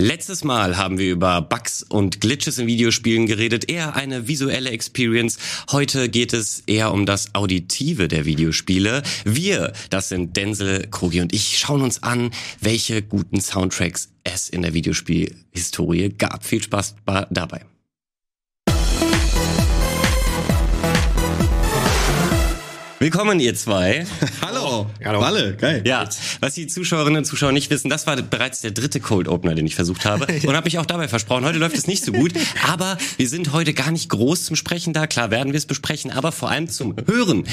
Letztes Mal haben wir über Bugs und Glitches in Videospielen geredet, eher eine visuelle Experience. Heute geht es eher um das Auditive der Videospiele. Wir, das sind Denzel, Krogi und ich, schauen uns an, welche guten Soundtracks es in der Videospielhistorie gab. Viel Spaß dabei. Willkommen, ihr zwei. Hallo. Hallo. Walle, geil. Ja, was die Zuschauerinnen und Zuschauer nicht wissen, das war bereits der dritte Cold Opener, den ich versucht habe. Und habe mich auch dabei versprochen. Heute läuft es nicht so gut. Aber wir sind heute gar nicht groß zum Sprechen da. Klar werden wir es besprechen, aber vor allem zum Hören.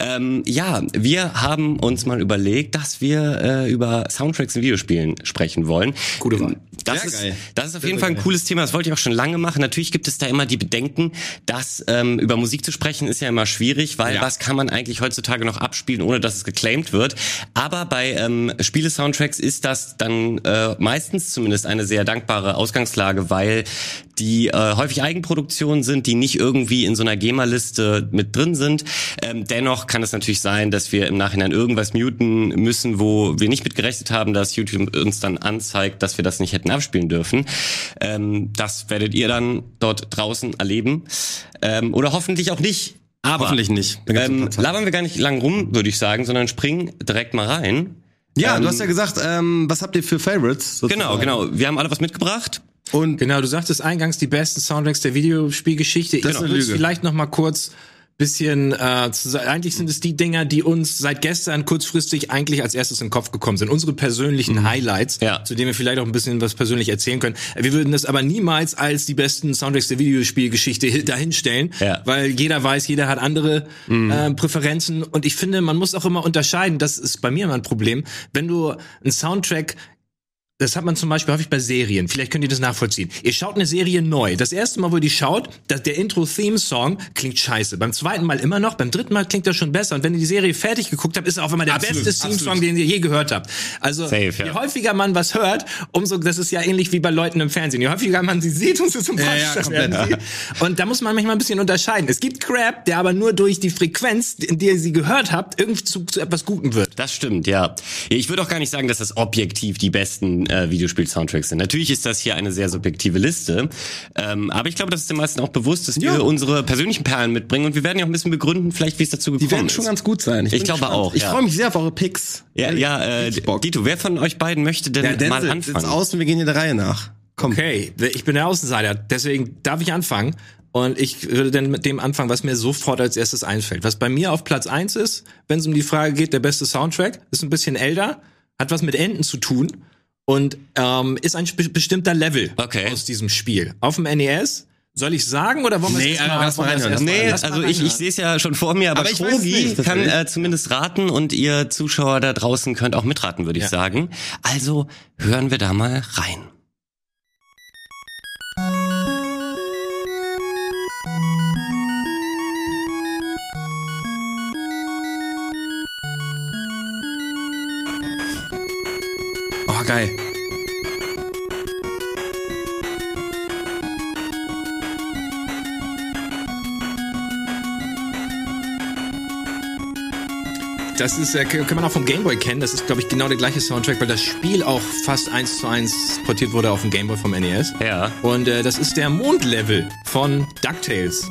Ähm, ja, wir haben uns mal überlegt, dass wir äh, über Soundtracks in Videospielen sprechen wollen. Gute Wahl. Das, ist, das ist auf jeden Fall ein cooles Thema. Das wollte ich auch schon lange machen. Natürlich gibt es da immer die Bedenken, dass ähm, über Musik zu sprechen ist ja immer schwierig, weil ja. was kann man eigentlich heutzutage noch abspielen, ohne dass es geclaimed wird. Aber bei ähm, Spiele-Soundtracks ist das dann äh, meistens zumindest eine sehr dankbare Ausgangslage, weil die äh, häufig Eigenproduktionen sind, die nicht irgendwie in so einer GEMA-Liste mit drin sind. Ähm, dennoch kann es natürlich sein, dass wir im Nachhinein irgendwas muten müssen, wo wir nicht mit haben, dass YouTube uns dann anzeigt, dass wir das nicht hätten abspielen dürfen. Ähm, das werdet ihr dann dort draußen erleben. Ähm, oder hoffentlich auch nicht. Aber Hoffentlich nicht. Ähm, labern wir gar nicht lang rum, würde ich sagen, sondern springen direkt mal rein. Ja, ähm, du hast ja gesagt, ähm, was habt ihr für Favorites? Sozusagen? Genau, genau. Wir haben alle was mitgebracht. Und genau, du sagtest eingangs die besten Soundtracks der Videospielgeschichte. Das ich würde vielleicht noch mal kurz bisschen, äh, zu, eigentlich sind es die Dinger, die uns seit gestern kurzfristig eigentlich als erstes in den Kopf gekommen sind. Unsere persönlichen mhm. Highlights, ja. zu denen wir vielleicht auch ein bisschen was persönlich erzählen können. Wir würden das aber niemals als die besten Soundtracks der Videospielgeschichte dahinstellen, ja. weil jeder weiß, jeder hat andere mhm. äh, Präferenzen und ich finde, man muss auch immer unterscheiden, das ist bei mir immer ein Problem, wenn du einen Soundtrack das hat man zum Beispiel häufig bei Serien. Vielleicht könnt ihr das nachvollziehen. Ihr schaut eine Serie neu. Das erste Mal, wo ihr die schaut, der Intro-Theme-Song klingt scheiße. Beim zweiten Mal immer noch. Beim dritten Mal klingt das schon besser. Und wenn ihr die Serie fertig geguckt habt, ist es auch immer der absolut, beste Theme-Song, den ihr je gehört habt. Also, Safe, ja. je häufiger man was hört, umso, das ist ja ähnlich wie bei Leuten im Fernsehen. Je häufiger man sie sieht, umso sympathischer ja, ja, werden sie. Und da muss man manchmal ein bisschen unterscheiden. Es gibt Crap, der aber nur durch die Frequenz, in der ihr sie gehört habt, irgendwie zu, zu etwas Gutem wird. Das stimmt, ja. Ich würde auch gar nicht sagen, dass das objektiv die besten äh, Videospiel-Soundtracks sind. Natürlich ist das hier eine sehr subjektive Liste, ähm, aber ich glaube, dass es den meisten auch bewusst ist, dass wir unsere persönlichen Perlen mitbringen und wir werden ja auch ein bisschen begründen, vielleicht wie es dazu gekommen ist. Die werden schon ganz gut sein. Ich, ich glaube gespannt. auch. Ich freue mich sehr auf eure Picks. Ja, ja, äh, Dito, wer von euch beiden möchte denn ja, mal anfangen? Und wir gehen in der Reihe nach. Komm. Okay, ich bin der Außenseiter, deswegen darf ich anfangen. Und ich würde dann mit dem anfangen, was mir sofort als erstes einfällt. Was bei mir auf Platz eins ist, wenn es um die Frage geht, der beste Soundtrack, ist ein bisschen älter, hat was mit Enten zu tun und ähm, ist ein be bestimmter Level okay. aus diesem Spiel. Auf dem NES soll ich sagen oder wollen wir nee, es erstmal erst mal reinhören? Nee, also ich, ich sehe es ja schon vor mir, aber, aber Krogi kann äh, zumindest raten und ihr Zuschauer da draußen könnt auch mitraten, würde ich ja. sagen. Also hören wir da mal rein. Geil. Das ist, äh, kann man auch vom Gameboy kennen. Das ist, glaube ich, genau der gleiche Soundtrack, weil das Spiel auch fast eins zu eins portiert wurde auf dem Gameboy vom NES. Ja. Und äh, das ist der Mondlevel von DuckTales.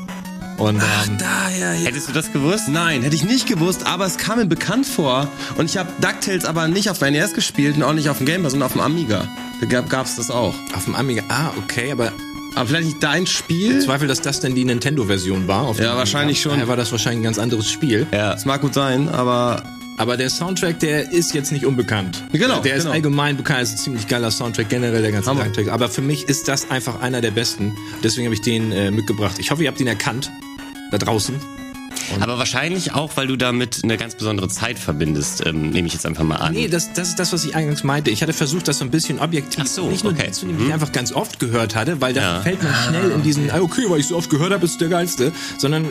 Und, Ach, ähm, daher. Ja. Hättest du das gewusst? Nein, hätte ich nicht gewusst, aber es kam mir bekannt vor. Und ich habe DuckTales aber nicht auf dem NES gespielt und auch nicht auf dem Game Boy, sondern auf dem Amiga. Da gab es das auch. Auf dem Amiga, ah, okay, aber aber vielleicht nicht dein Spiel? Ich zweifle, dass das denn die Nintendo-Version war. ja, wahrscheinlich schon. Daher war das wahrscheinlich ein ganz anderes Spiel. Ja. Das mag gut sein, aber aber der Soundtrack, der ist jetzt nicht unbekannt. Genau. Der ist genau. allgemein bekannt. ist ein ziemlich geiler Soundtrack, generell der ganze Soundtrack. Aber für mich ist das einfach einer der besten. Deswegen habe ich den äh, mitgebracht. Ich hoffe, ihr habt ihn erkannt. Da draußen. Und Aber wahrscheinlich auch, weil du damit eine ganz besondere Zeit verbindest, ähm, nehme ich jetzt einfach mal an. Nee, das, das ist das, was ich eingangs meinte. Ich hatte versucht, das so ein bisschen objektiv, Ach so, nicht nur okay. zu nehmen, die ich mhm. einfach ganz oft gehört hatte, weil da ja. fällt man schnell in diesen, ah, okay, weil ich so oft gehört habe, ist der geilste, sondern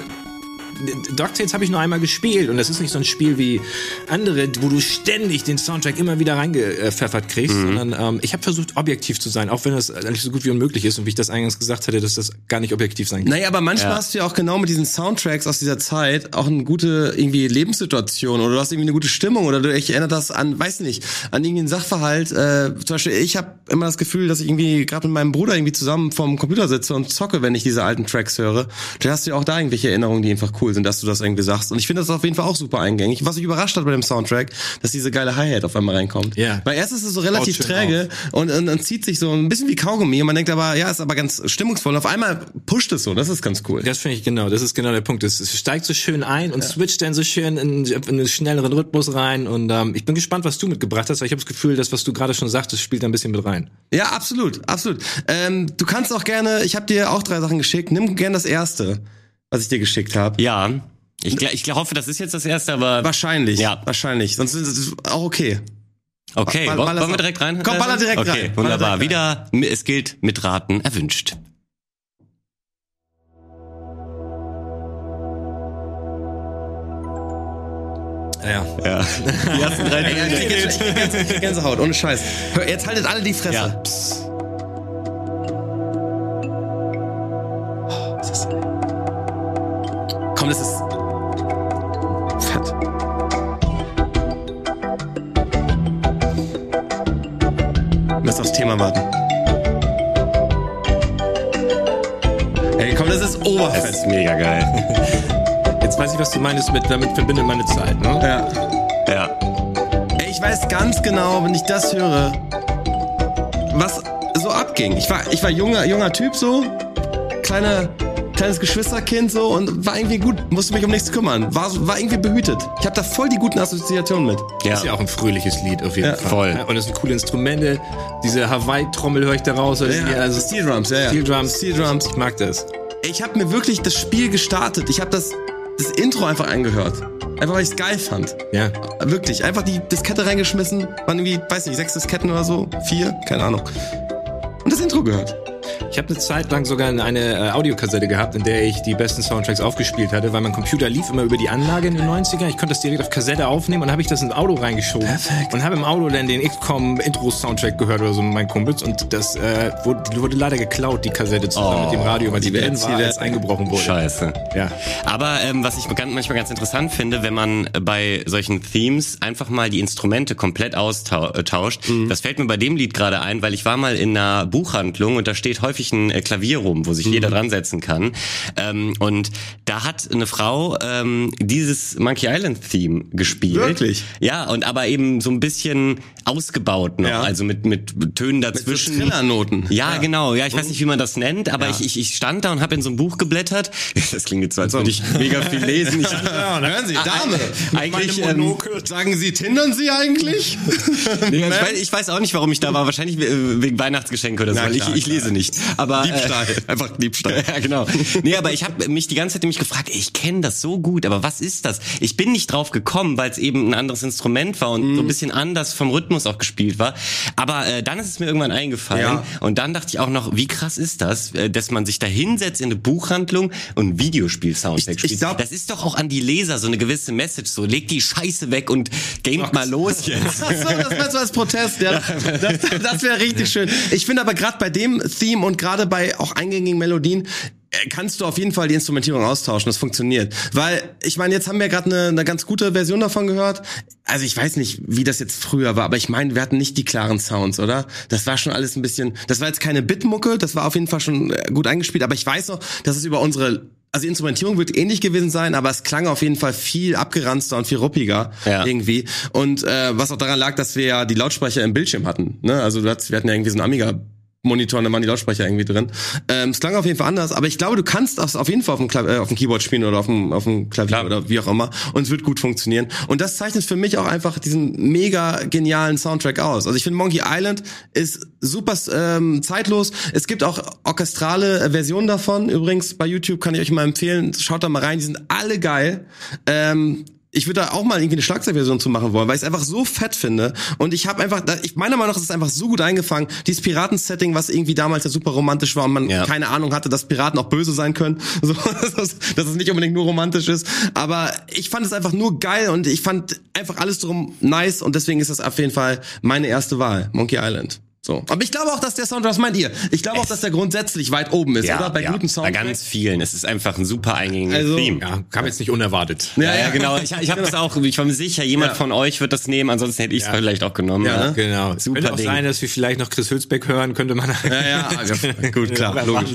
DuckTales habe ich nur einmal gespielt und das ist nicht so ein Spiel wie andere, wo du ständig den Soundtrack immer wieder reingepfeffert kriegst, mhm. sondern ähm, ich habe versucht, objektiv zu sein, auch wenn das eigentlich so gut wie unmöglich ist und wie ich das eingangs gesagt hatte, dass das gar nicht objektiv sein kann. Naja, aber manchmal ja. hast du ja auch genau mit diesen Soundtracks aus dieser Zeit auch eine gute irgendwie Lebenssituation oder du hast irgendwie eine gute Stimmung oder du dich erinnert das an, weiß nicht, an irgendeinen Sachverhalt. Äh, zum Beispiel, ich habe immer das Gefühl, dass ich irgendwie gerade mit meinem Bruder irgendwie zusammen vorm Computer sitze und zocke, wenn ich diese alten Tracks höre. Da hast du ja auch da irgendwelche Erinnerungen, die einfach cool sind, dass du das irgendwie sagst. Und ich finde das auf jeden Fall auch super eingängig. Was mich überrascht hat bei dem Soundtrack, dass diese geile Hi-Hat auf einmal reinkommt. Ja. Weil erst ist es so relativ träge und, und, und, zieht sich so ein bisschen wie Kaugummi und man denkt aber, ja, ist aber ganz stimmungsvoll. Auf einmal pusht es so, das ist ganz cool. Das finde ich genau, das ist genau der Punkt. Es, es steigt so schön ein und ja. switcht dann so schön in, in einen schnelleren Rhythmus rein und ähm, ich bin gespannt, was du mitgebracht hast, weil ich habe das Gefühl, das, was du gerade schon sagtest, spielt da ein bisschen mit rein. Ja, absolut, absolut. Ähm, du kannst auch gerne, ich habe dir auch drei Sachen geschickt, nimm gerne das erste, was ich dir geschickt habe. Ja. Ich, ich hoffe, das ist jetzt das erste, aber. Wahrscheinlich. Ja. Wahrscheinlich. Sonst ist es auch okay. Okay, Ball, wollen wir direkt rein? Komm, baller direkt okay, rein. Okay, wunderbar. Wieder, es gilt mit Raten erwünscht. Ja. ja. Die ersten drei Dinge. Gänsehaut, ohne Scheiß. Hör, jetzt haltet alle die Fresse. Ja. Psst. Komm, das ist. Fett. Lass aufs Thema warten. Ey, komm, das ist oberfett. Das ist mega geil. Jetzt weiß ich, was du meinst mit, damit verbindet meine Zeit, ne? Ja. Ja. Ey, ich weiß ganz genau, wenn ich das höre, was so abging. Ich war, ich war junger, junger Typ so, kleiner, kleines Geschwisterkind so und war irgendwie gut, musste mich um nichts kümmern, war, war irgendwie behütet. Ich habe da voll die guten Assoziationen mit. Ja. Ist ja auch ein fröhliches Lied auf jeden ja. Fall. Voll. Ja, und das sind coole Instrumente, diese Hawaii-Trommel höre ich da raus. Ja, also Steel Drums, ja, ja. Steel Drums, Steel Drums, ich mag das. Ich habe mir wirklich das Spiel gestartet. Ich habe das das Intro einfach angehört. Einfach weil ich es geil fand. Ja. Wirklich. Einfach die Diskette reingeschmissen. Waren irgendwie, weiß nicht, sechs Disketten oder so. Vier, keine Ahnung. Und das Intro gehört. Ich habe eine Zeit lang sogar eine äh, Audiokassette gehabt, in der ich die besten Soundtracks aufgespielt hatte, weil mein Computer lief immer über die Anlage in den 90er. Ich konnte das direkt auf Kassette aufnehmen und habe ich das ins Auto reingeschoben. Perfekt. Und habe im Auto dann den XCOM Intro-Soundtrack gehört oder so mit meinen Kumpels. Und das äh, wurde, wurde leider geklaut, die Kassette zusammen oh, mit dem Radio, weil die, die drin war, als eingebrochen wurde. Scheiße. Ja. Aber ähm, was ich manchmal ganz interessant finde, wenn man bei solchen Themes einfach mal die Instrumente komplett austauscht, mhm. das fällt mir bei dem Lied gerade ein, weil ich war mal in einer Buchhandlung und da steht häufig häufig ein äh, Klavier rum, wo sich mhm. jeder dran setzen kann. Ähm, und da hat eine Frau ähm, dieses Monkey Island Theme gespielt. Wirklich? Ja, und aber eben so ein bisschen ausgebaut noch, ja. also mit mit Tönen dazwischen. Mit so. Ja, ja, genau. Ja, ich weiß nicht, wie man das nennt, aber ja. ich, ich, ich stand da und habe in so ein Buch geblättert. Das klingt jetzt so, als würde ich mega viel lesen. Ich, ja, hören Sie, Dame. Eigentlich ähm, sagen Sie, tindern Sie eigentlich? nee, ich, weiß, ich weiß auch nicht, warum ich da war. Wahrscheinlich wegen Weihnachtsgeschenke oder so, weil ich, ich lese nicht. Aber Diebstahl, äh, einfach Diebstahl. ja, genau. Nee, aber ich habe mich die ganze Zeit nämlich gefragt, ey, ich kenne das so gut, aber was ist das? Ich bin nicht drauf gekommen, weil es eben ein anderes Instrument war und mm. so ein mhm. bisschen anders vom Rhythmus auch gespielt war. Aber äh, dann ist es mir irgendwann eingefallen ja. und dann dachte ich auch noch, wie krass ist das, äh, dass man sich da hinsetzt in eine Buchhandlung und Videospiel-Soundtrack spielt. Glaub, das ist doch auch an die Leser so eine gewisse Message, so leg die Scheiße weg und gamet mal los jetzt. Ach so, das meinst du als Protest, ja. Das, das wäre richtig schön. Ich finde aber gerade bei dem Theme und gerade bei auch eingängigen Melodien äh, kannst du auf jeden Fall die Instrumentierung austauschen. Das funktioniert. Weil, ich meine, jetzt haben wir gerade eine, eine ganz gute Version davon gehört. Also ich weiß nicht, wie das jetzt früher war, aber ich meine, wir hatten nicht die klaren Sounds, oder? Das war schon alles ein bisschen. Das war jetzt keine Bitmucke, das war auf jeden Fall schon äh, gut eingespielt, aber ich weiß noch, dass es über unsere also die Instrumentierung wird ähnlich gewesen sein, aber es klang auf jeden Fall viel abgeranzter und viel ruppiger ja. irgendwie. Und äh, was auch daran lag, dass wir ja die Lautsprecher im Bildschirm hatten. Ne? Also wir hatten ja irgendwie so ein Amiga Monitor da waren die Lautsprecher irgendwie drin. Ähm, es klang auf jeden Fall anders, aber ich glaube, du kannst das auf jeden Fall auf dem, Klav äh, auf dem Keyboard spielen oder auf dem, auf dem Klavier Klar. oder wie auch immer und es wird gut funktionieren. Und das zeichnet für mich auch einfach diesen mega genialen Soundtrack aus. Also ich finde Monkey Island ist super ähm, zeitlos. Es gibt auch orchestrale äh, Versionen davon. Übrigens bei YouTube kann ich euch mal empfehlen, schaut da mal rein, die sind alle geil. Ähm, ich würde da auch mal irgendwie eine Schlagzeugversion zu machen wollen, weil ich es einfach so fett finde. Und ich habe einfach, ich meiner Meinung nach ist es einfach so gut eingefangen. Dieses Piraten-Setting, was irgendwie damals ja super romantisch war und man ja. keine Ahnung hatte, dass Piraten auch böse sein können. So, dass, dass es nicht unbedingt nur romantisch ist. Aber ich fand es einfach nur geil und ich fand einfach alles drum nice und deswegen ist das auf jeden Fall meine erste Wahl. Monkey Island. So. Aber ich glaube auch, dass der Soundtrack, was meint ihr? Ich glaube auch, dass der grundsätzlich weit oben ist, ja, oder? Bei ja, guten Soundtracks. Bei ganz vielen. Es ist einfach ein super eingängiges also, Theme. Ja, kam jetzt nicht unerwartet. Ja, ja, genau. Ich, ich habe das auch, ich war mir sicher, jemand von euch wird das nehmen, ansonsten hätte ich es vielleicht auch genommen. Ja, ne? genau. Super könnte auch Ding. sein, dass wir vielleicht noch Chris Hülsbeck hören, könnte man. Ja, ja, gut, klar, logisch.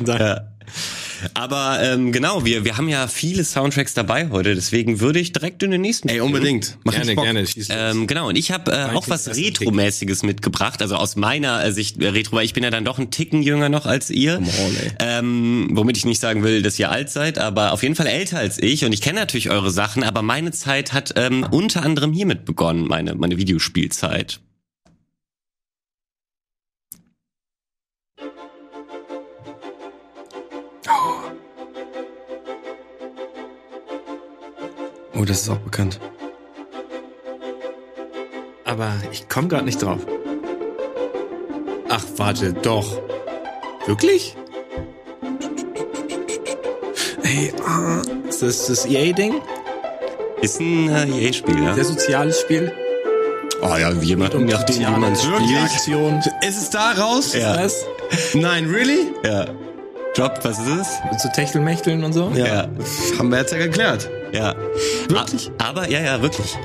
Aber ähm, genau, wir, wir haben ja viele Soundtracks dabei heute, deswegen würde ich direkt in den nächsten. Ey, unbedingt. Mach gerne, gerne. Ähm, genau, und ich habe äh, auch was Retro-mäßiges mitgebracht, also aus meiner äh, Sicht äh, Retro, weil ich bin ja dann doch ein Ticken jünger noch als ihr. On, ähm, womit ich nicht sagen will, dass ihr alt seid, aber auf jeden Fall älter als ich und ich kenne natürlich eure Sachen, aber meine Zeit hat ähm, unter anderem hiermit begonnen, meine, meine Videospielzeit. Oh, das ist auch bekannt. Aber ich komme gerade nicht drauf. Ach, warte, doch. Wirklich? Ey, ah, ist das das EA-Ding? Ist ein äh, EA-Spiel, ja. Sehr soziales Spiel. Oh ja, wie jemand, nachdem wie man spielt. Aktion. Ist es da raus? Ja. Was? Nein, really? Ja. Drop, was ist es? Zu Techtelmächteln und so? Ja. ja. Haben wir jetzt ja geklärt. Ja. Wirklich? Aber, ja, ja, wirklich.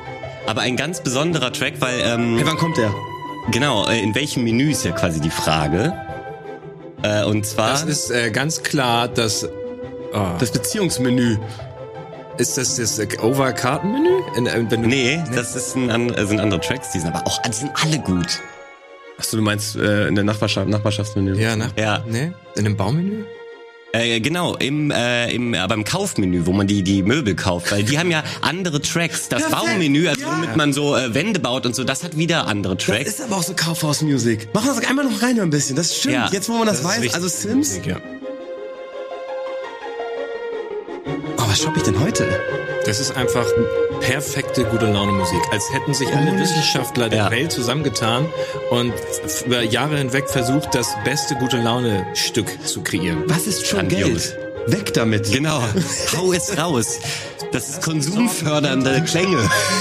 Aber ein ganz besonderer Track, weil... Ähm, hey, wann kommt der? Genau, äh, in welchem Menü ist ja quasi die Frage. Äh, und zwar... Das ist äh, ganz klar das... Oh. Das Beziehungsmenü. Ist das das Overkartenmenü? Äh, nee, nee, das ist ein, sind andere Tracks, die sind aber auch, die sind alle gut. Achso, du meinst äh, in der Nachbarschaft, Nachbarschaftsmenü? Ja, nach, ja. Nee, in dem Baumenü? Äh, genau, im, äh, im, äh, beim Kaufmenü, wo man die, die Möbel kauft, weil die haben ja andere Tracks. Das Perfekt. Baumenü, also ja. womit man so äh, Wände baut und so, das hat wieder andere Tracks. Das ist aber auch so Kaufhausmusik. Machen wir das einmal noch rein ein bisschen. Das stimmt. Ja. Jetzt, wo man das, das weiß, also Sims. Musik, ja. Oh, was shoppe ich denn heute? Das ist einfach perfekte gute Laune Musik. Als hätten sich alle Wissenschaftler der ja. Welt zusammengetan und über Jahre hinweg versucht, das beste gute Laune Stück zu kreieren. Was ist schon Geld? Weg damit. Genau. Hau es raus. Das ist konsumfördernde Klänge.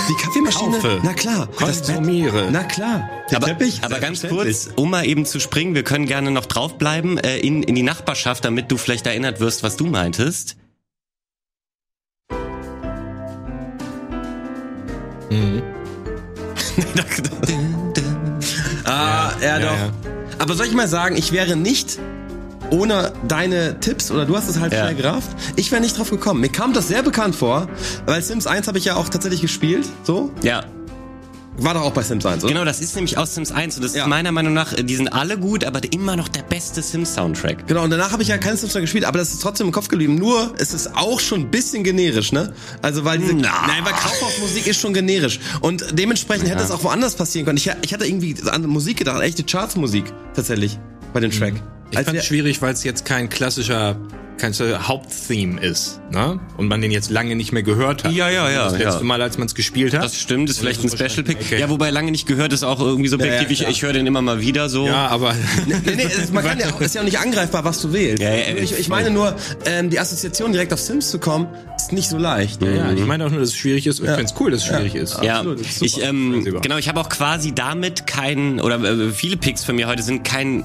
Die Kaffeemaschine. Kaufe. Na klar. Konsumiere. Na klar. Der aber, Teppich. Aber ganz kurz, um mal eben zu springen, wir können gerne noch draufbleiben, äh, in, in die Nachbarschaft, damit du vielleicht erinnert wirst, was du meintest. Mhm. ah, ja, ja doch. Ja. Aber soll ich mal sagen, ich wäre nicht ohne deine Tipps, oder du hast es halt ja. schnell gerafft, ich wäre nicht drauf gekommen. Mir kam das sehr bekannt vor, weil Sims 1 habe ich ja auch tatsächlich gespielt, so. Ja. War doch auch bei Sims 1, oder? Genau, das ist nämlich aus Sims 1 und das ja. ist meiner Meinung nach, die sind alle gut, aber immer noch der beste Sims-Soundtrack. Genau, und danach habe ich ja keinen Sims mehr gespielt, aber das ist trotzdem im Kopf geblieben. Nur, es ist auch schon ein bisschen generisch, ne? Also, weil diese, Na. nein, weil Kaufhausmusik ist schon generisch. Und dementsprechend ja. hätte es auch woanders passieren können. Ich, ich hatte irgendwie an Musik gedacht, echte Charts-Musik, tatsächlich, bei dem Track. Ich fand es schwierig, weil es jetzt kein klassischer kein Haupttheme ist, ne? Und man den jetzt lange nicht mehr gehört hat. Ja, ja, ja. Das letzte ja. Mal, als man es gespielt hat. Das stimmt, ist vielleicht ein Special Pick. Okay. Ja, wobei lange nicht gehört ist auch irgendwie subjektiv. Ja, ja, ich, ich höre den immer mal wieder so. Ja, aber nee, nee, ist, man kann ja, ist ja auch nicht angreifbar, was du wählst. Ja, ja, ich, ich meine nur, ähm, die Assoziation direkt auf Sims zu kommen, ist nicht so leicht. Ja, ja. ich meine auch nur, dass es schwierig ist. Ich finde es cool, dass es schwierig ist. Ja, Absolut, ist ich ähm, genau, ich habe auch quasi damit keinen oder äh, viele Picks von mir heute sind kein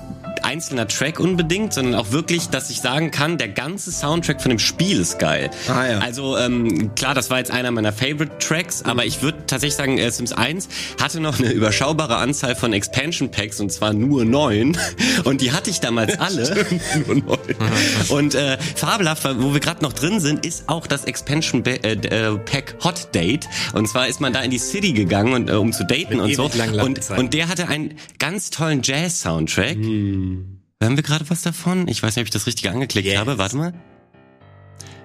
einzelner Track unbedingt, sondern auch wirklich, dass ich sagen kann, der ganze Soundtrack von dem Spiel ist geil. Ah, ja. Also ähm, klar, das war jetzt einer meiner Favorite Tracks, aber ich würde tatsächlich sagen, äh, Sims 1 hatte noch eine überschaubare Anzahl von Expansion Packs und zwar nur neun und die hatte ich damals alle. nur neun. und äh, fabelhaft, wo wir gerade noch drin sind, ist auch das Expansion äh, äh, Pack Hot Date und zwar ist man da in die City gegangen und äh, um zu daten Mit und so und, und der hatte einen ganz tollen Jazz Soundtrack. Mhm. Hören wir gerade was davon? Ich weiß nicht, ob ich das richtig angeklickt yes. habe. Warte mal.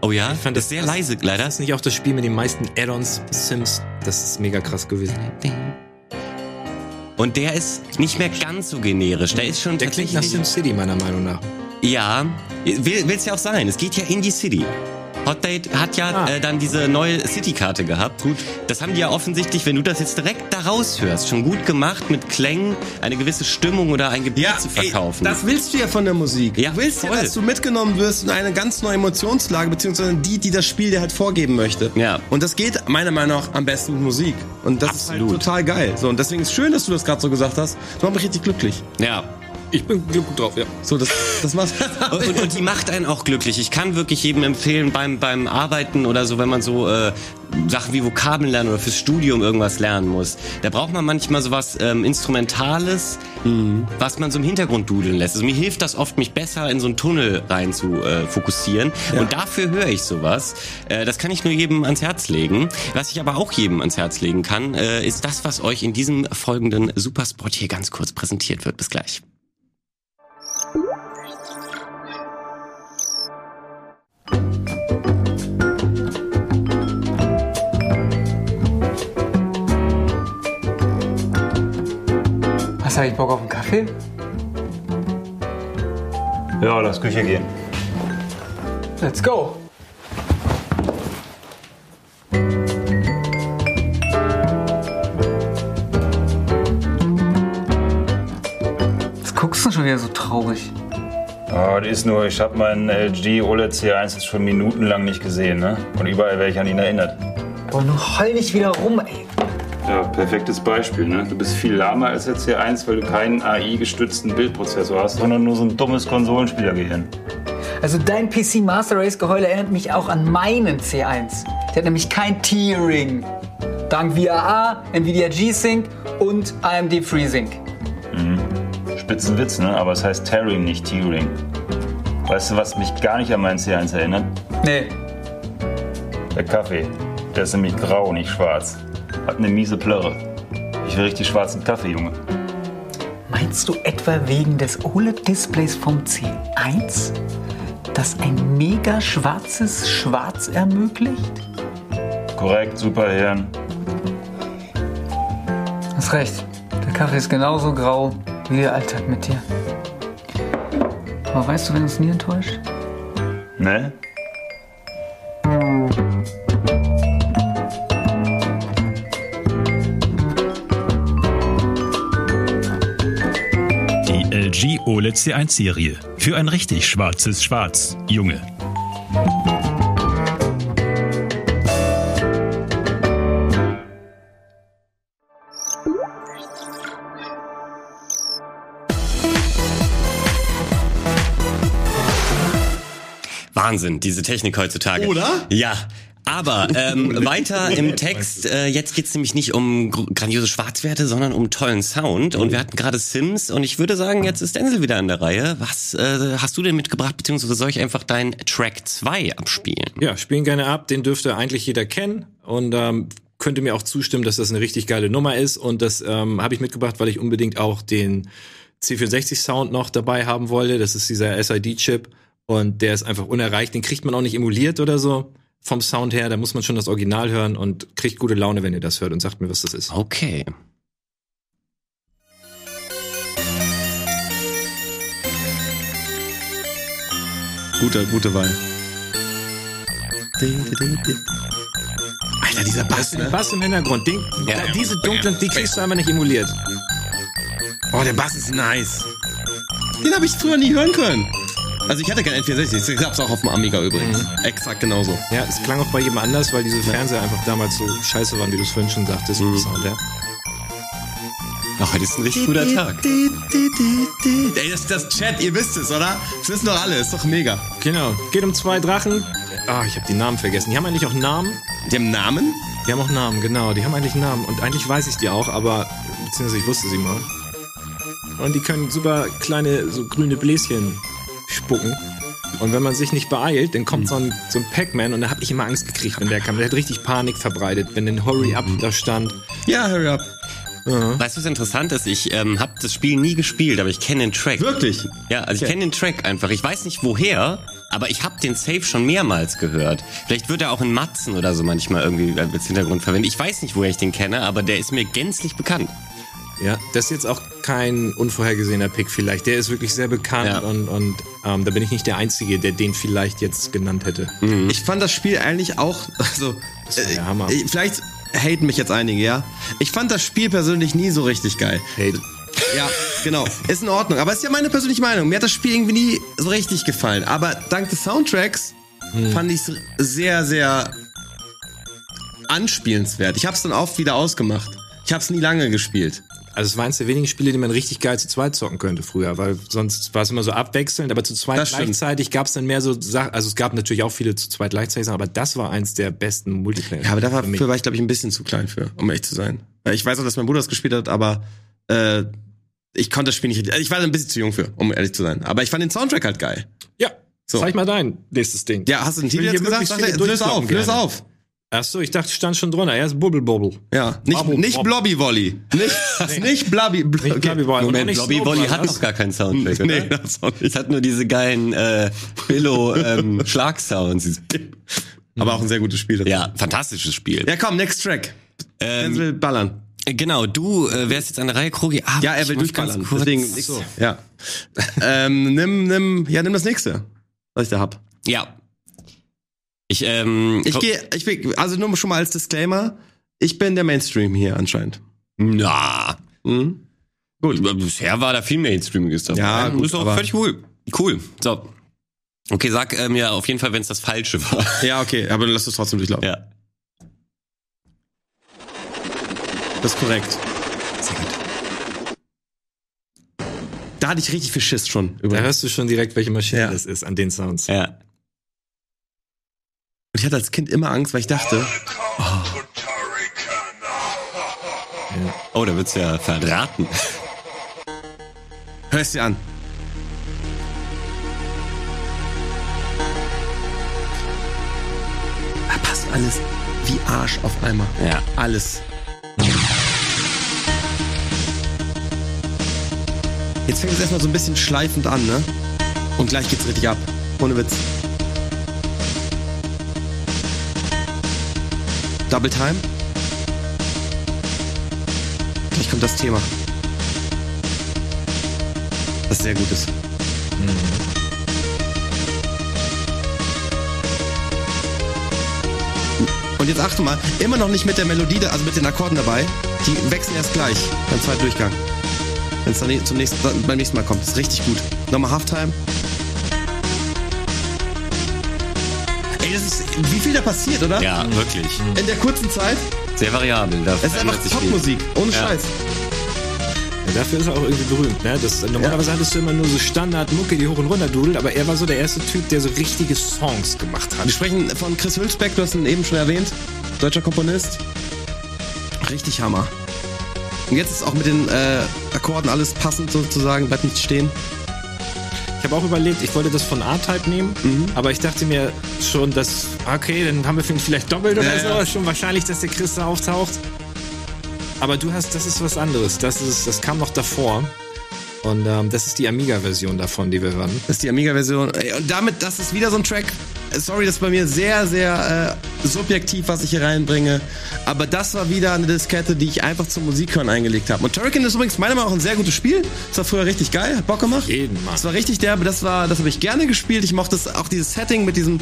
Oh ja, ich fand das, sehr leise, leider. Das ist nicht auch das Spiel mit den meisten Add-ons Sims. Das ist mega krass gewesen. Und der ist nicht mehr ganz so generisch. Der ist schon Der klingt nach Sim City, meiner Meinung nach. Ja, will, will's ja auch sein. Es geht ja in die City. Hot Date hat ja ah. äh, dann diese neue City-Karte gehabt. Gut. Das haben die ja offensichtlich, wenn du das jetzt direkt da raushörst, schon gut gemacht mit Klängen, eine gewisse Stimmung oder ein Gebiet ja, zu verkaufen. Ey, das willst du ja von der Musik. Ja, du willst voll. ja, dass du mitgenommen wirst in eine ganz neue Emotionslage, beziehungsweise die, die das Spiel dir halt vorgeben möchte. Ja. Und das geht meiner Meinung nach am besten mit Musik. Und das Absolut. ist halt total geil. So, und deswegen ist es schön, dass du das gerade so gesagt hast. Das macht mich richtig glücklich. Ja, ich bin gut drauf, ja. So, das, das macht. und, und, die macht einen auch glücklich. Ich kann wirklich jedem empfehlen, beim, beim Arbeiten oder so, wenn man so äh, Sachen wie Vokabeln lernen oder fürs Studium irgendwas lernen muss. Da braucht man manchmal sowas ähm, Instrumentales, mhm. was man so im Hintergrund dudeln lässt. Also mir hilft das oft, mich besser in so einen Tunnel rein zu äh, fokussieren. Ja. Und dafür höre ich sowas. Äh, das kann ich nur jedem ans Herz legen. Was ich aber auch jedem ans Herz legen kann, äh, ist das, was euch in diesem folgenden Superspot hier ganz kurz präsentiert wird. Bis gleich. Hast du eigentlich Bock auf einen Kaffee? Ja, lass Küche gehen. Let's go! Was guckst du schon wieder so traurig? Oh, die ist nur, ich habe meinen LG OLED C1 jetzt schon minutenlang nicht gesehen, ne? Und überall werde ich an ihn erinnert. Boah, nur heul nicht wieder rum, ey. Ja, perfektes Beispiel. Ne? Du bist viel lahmer als der C1, weil du keinen AI-gestützten Bildprozessor hast, sondern nur so ein dummes Konsolenspielergehirn. Also dein PC Master Race Geheule erinnert mich auch an meinen C1. Der hat nämlich kein Tearing. Dank VRA, Nvidia G-Sync und AMD FreeSync. Mhm. Spitzenwitz, ne? Aber es heißt Tearing, nicht Tearing. Weißt du, was mich gar nicht an meinen C1 erinnert? Nee. Der Kaffee. Der ist nämlich grau, nicht schwarz. Hat eine miese Plörre. Ich will richtig schwarzen Kaffee, Junge. Meinst du etwa wegen des OLED-Displays vom C1, das ein mega schwarzes Schwarz ermöglicht? Korrekt, super Hirn. Hast recht. Der Kaffee ist genauso grau wie der Alltag mit dir. Aber weißt du, wenn uns nie enttäuscht? Ne? LG OLED C1 Serie. Für ein richtig schwarzes Schwarz. Junge. Wahnsinn, diese Technik heutzutage. Oder? Ja, aber ähm, weiter im Text, äh, jetzt geht's nämlich nicht um grandiose Schwarzwerte, sondern um tollen Sound. Und wir hatten gerade Sims und ich würde sagen, jetzt ist Denzel wieder an der Reihe. Was äh, hast du denn mitgebracht, beziehungsweise soll ich einfach deinen Track 2 abspielen? Ja, spielen gerne ab, den dürfte eigentlich jeder kennen. Und ähm, könnte mir auch zustimmen, dass das eine richtig geile Nummer ist. Und das ähm, habe ich mitgebracht, weil ich unbedingt auch den C64-Sound noch dabei haben wollte. Das ist dieser SID-Chip. Und der ist einfach unerreicht. Den kriegt man auch nicht emuliert oder so vom Sound her, da muss man schon das Original hören und kriegt gute Laune, wenn ihr das hört und sagt mir, was das ist. Okay. Guter, gute Wahl. Alter, dieser Bass, ne? Bass im Hintergrund. Den, ja. Diese dunklen, die kriegst du einfach nicht emuliert. Oh, der Bass ist nice. Den habe ich früher nie hören können. Also ich hatte kein N64, ich hab's auch auf dem Amiga übrigens. Mhm. Exakt genauso. Ja, es klang auch bei jedem anders, weil diese Fernseher einfach damals so scheiße waren, wie du es vorhin schon sagtest. Mhm. Sound, ja. Ach, heute ist ein richtig guter Tag. Ey, das, das Chat, ihr wisst es, oder? Das wissen doch alle, ist doch mega. Genau. Geht um zwei Drachen. Ah, ich habe die Namen vergessen. Die haben eigentlich auch Namen. Die haben Namen? Die haben auch Namen, genau. Die haben eigentlich Namen. Und eigentlich weiß ich die auch, aber beziehungsweise ich wusste sie mal. Und die können super kleine, so grüne Bläschen spucken. Und wenn man sich nicht beeilt, dann kommt mhm. so ein, so ein Pac-Man und da habe ich immer Angst gekriegt, wenn der kam. Der hat richtig Panik verbreitet, wenn ein Hurry Up da stand. Ja, Hurry Up. Ja. Weißt du, was interessant ist? Ich ähm, habe das Spiel nie gespielt, aber ich kenne den Track. Wirklich? Ja, also ich kenne den Track einfach. Ich weiß nicht woher, aber ich habe den Safe schon mehrmals gehört. Vielleicht wird er auch in Matzen oder so manchmal irgendwie als Hintergrund verwendet. Ich weiß nicht, woher ich den kenne, aber der ist mir gänzlich bekannt. Ja, das ist jetzt auch kein unvorhergesehener Pick vielleicht. Der ist wirklich sehr bekannt Ja. und, und ähm, da bin ich nicht der Einzige, der den vielleicht jetzt genannt hätte. Ich fand das Spiel eigentlich auch, also, war der Hammer. äh, vielleicht haten mich jetzt einige, ja. Ich fand das Spiel persönlich nie so richtig geil. Hey, Ja, genau. Ist in Ordnung. Aber ist ja meine persönliche Meinung. Mir hat das Spiel irgendwie nie so richtig gefallen. Aber dank des Soundtracks fand ich es sehr, sehr anspielenswert. Ich habe es dann oft wieder ausgemacht. Ich habe es nie lange gespielt. Also es war eins der wenigen Spiele, die man richtig geil zu zweit zocken könnte früher, weil sonst war es immer so abwechselnd, aber zu zweit gleichzeitig gab es dann mehr so Sachen, also es gab natürlich auch viele zu zweit gleichzeitig, aber das war eins der besten Multiplayer. Ja, aber für mich. dafür war ich, glaube ich, ein bisschen zu klein für, um ehrlich zu sein. Ich weiß auch, dass mein Bruder das gespielt hat, aber äh, ich konnte das Spiel nicht richtig. Ich war ein bisschen zu jung für, um ehrlich zu sein. Aber ich fand den Soundtrack halt geil. Ja, So. zeig mal dein nächstes Ding. Ja, hast du den Titel jetzt gesagt? löse auf, löse auf. Ach so, ich dachte, stand schon drunter. Er ist Bubble Bobble. Ja, nicht, Bubble, nicht Bubble. Blobby Volley. Nicht, nicht Blobby. Bl Nicht okay. Blobby Bobble. Auch Moment, nicht Blobby Bolly hat noch gar keinen Soundtrack, oder? Nee, das auch Es hat nur diese geilen äh, Billo ähm, Schlagsounds. Aber auch ein sehr gutes Spiel. das. Ja, fantastisches Spiel. Ja, komm, next track. Ähm, Denzel ballern. Genau, du äh, wärst jetzt an der Reihe, Krogi. Ah, Ja, er will durchballern. kurz- Deswegen, nix. ja. ähm, nimm, nimm, ja, nimm das nächste, was ich da hab. Ja. Ich, ähm, Ich gehe, ich will, also nur schon mal als Disclaimer, ich bin der Mainstream hier anscheinend. Na, Mhm. gut. Bisher war da viel Mainstreamiges dabei. Ja, gut, ist auch völlig cool. Cool. So. Okay, sag äh, mir auf jeden Fall, wenn es das Falsche war. Ja, okay, aber dann lass es trotzdem durchlaufen. ja. Das ist korrekt. Sehr gut. Da hatte ich richtig viel Schiss schon. Da Über. hörst du schon direkt, welche Maschine Ja. das ist an den Sounds. Ja. Und ich hatte als Kind immer Angst, weil ich dachte, Oh, da wird's ja verraten. hör es dir an. Da passt alles wie Arsch auf einmal. Ja. Alles. Jetzt fängt es erstmal so ein bisschen schleifend an, ne? Und gleich geht's richtig ab. Ohne Witz. Double Time. Gleich kommt das Thema. Das sehr gut ist. Und jetzt achte mal, immer noch nicht mit der Melodie, also mit den Akkorden dabei. Die wechseln erst gleich beim zweiten Durchgang. Wenn es dann zum nächsten, beim nächsten Mal kommt. Das ist richtig gut. Nochmal Halftime. Ey, das ist, wie viel da passiert, oder? Ja, wirklich. In der kurzen Zeit. Sehr variabel. Da Es ist einfach sich viel. Popmusik. Ohne Ja. Scheiß. Ja, dafür ist er auch irgendwie berühmt. Ne? Das, normalerweise hattest du immer nur so Standard-Mucke, die hoch und runter dudelt, aber er war so der erste Typ, der so richtige Songs gemacht hat. Wir sprechen von Chris Hülsbeck, du hast ihn eben schon erwähnt. Deutscher Komponist. Richtig Hammer. Und jetzt ist auch mit den äh, Akkorden alles passend sozusagen, bleibt nicht stehen. Ich habe auch überlegt, ich wollte das von A-Type nehmen, Mhm. aber ich dachte mir schon, dass, okay, dann haben wir vielleicht doppelt oder Ja, so, ja. schon wahrscheinlich, dass der Chris da auftaucht. Aber du hast, das ist was anderes. Das ist, das kam noch davor. Und ähm, das ist die Amiga-Version davon, die wir hören. Das ist die Amiga-Version. Und damit, das ist wieder so ein Track. Sorry, das ist bei mir sehr, sehr äh, subjektiv, was ich hier reinbringe. Aber das war wieder eine Diskette, die ich einfach zum Musikhören eingelegt habe. Und Turrican ist übrigens meiner Meinung nach ein sehr gutes Spiel. Das war früher richtig geil, hat Bock gemacht. Jeden Mann. Das war richtig derbe, das war, das habe ich gerne gespielt. Ich mochte das, auch dieses Setting mit diesem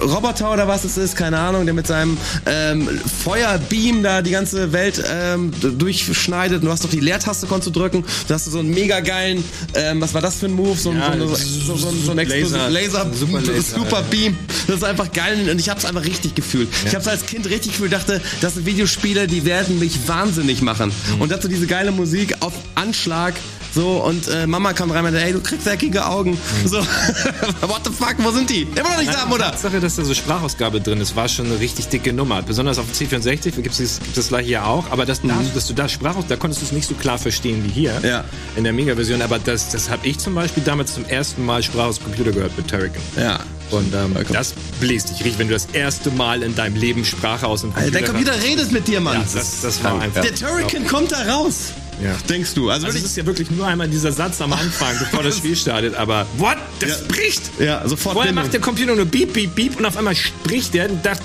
Roboter oder was es ist, keine Ahnung, der mit seinem ähm, Feuerbeam da die ganze Welt ähm, durchschneidet. Und du hast doch die Leertaste konntest du drücken. Da hast du so einen mega geilen, ähm, was war das für ein Move? So, ein- Ja, so, so, so, so, so ein Laser, Laser, Super Laser, Super Beam. Das ist einfach geil und ich habe es einfach richtig gefühlt. Ich habe es als Kind richtig gefühlt, dachte, das sind Videospiele, die werden mich wahnsinnig machen. Mhm. Und dazu diese geile Musik auf Anschlag. So, und äh, Mama kam rein und meinte, ey, du kriegst eckige Augen. Mhm. So, what the fuck, wo sind die? Immer noch nicht da, Mutter. Tatsache, dass da so Sprachausgabe drin ist, war schon eine richtig dicke Nummer. Besonders auf dem C64 gibt es gibt es gleich hier auch. Aber das, da, dass du da Sprachaus, da konntest du es nicht so klar verstehen wie hier Mhm. Ja. in der Mega-Version. Aber das, das habe ich zum Beispiel damals zum ersten Mal Sprache aus Computer gehört mit Turrican. Ja. Und ähm, das bläst dich richtig, wenn du das erste Mal in deinem Leben Sprache aus dem Computer dein Computer redet mit dir, Mann. Ja, das, das war einfach. der Turrican kommt da raus. Ja. Denkst du? Also, Also es ist ja wirklich nur einmal dieser Satz am Anfang, bevor das Spiel startet, aber what? Das Ja. bricht! ja, sofort Vorher Bindung. macht der Computer nur Beep, Beep, Beep und auf einmal spricht der und dacht,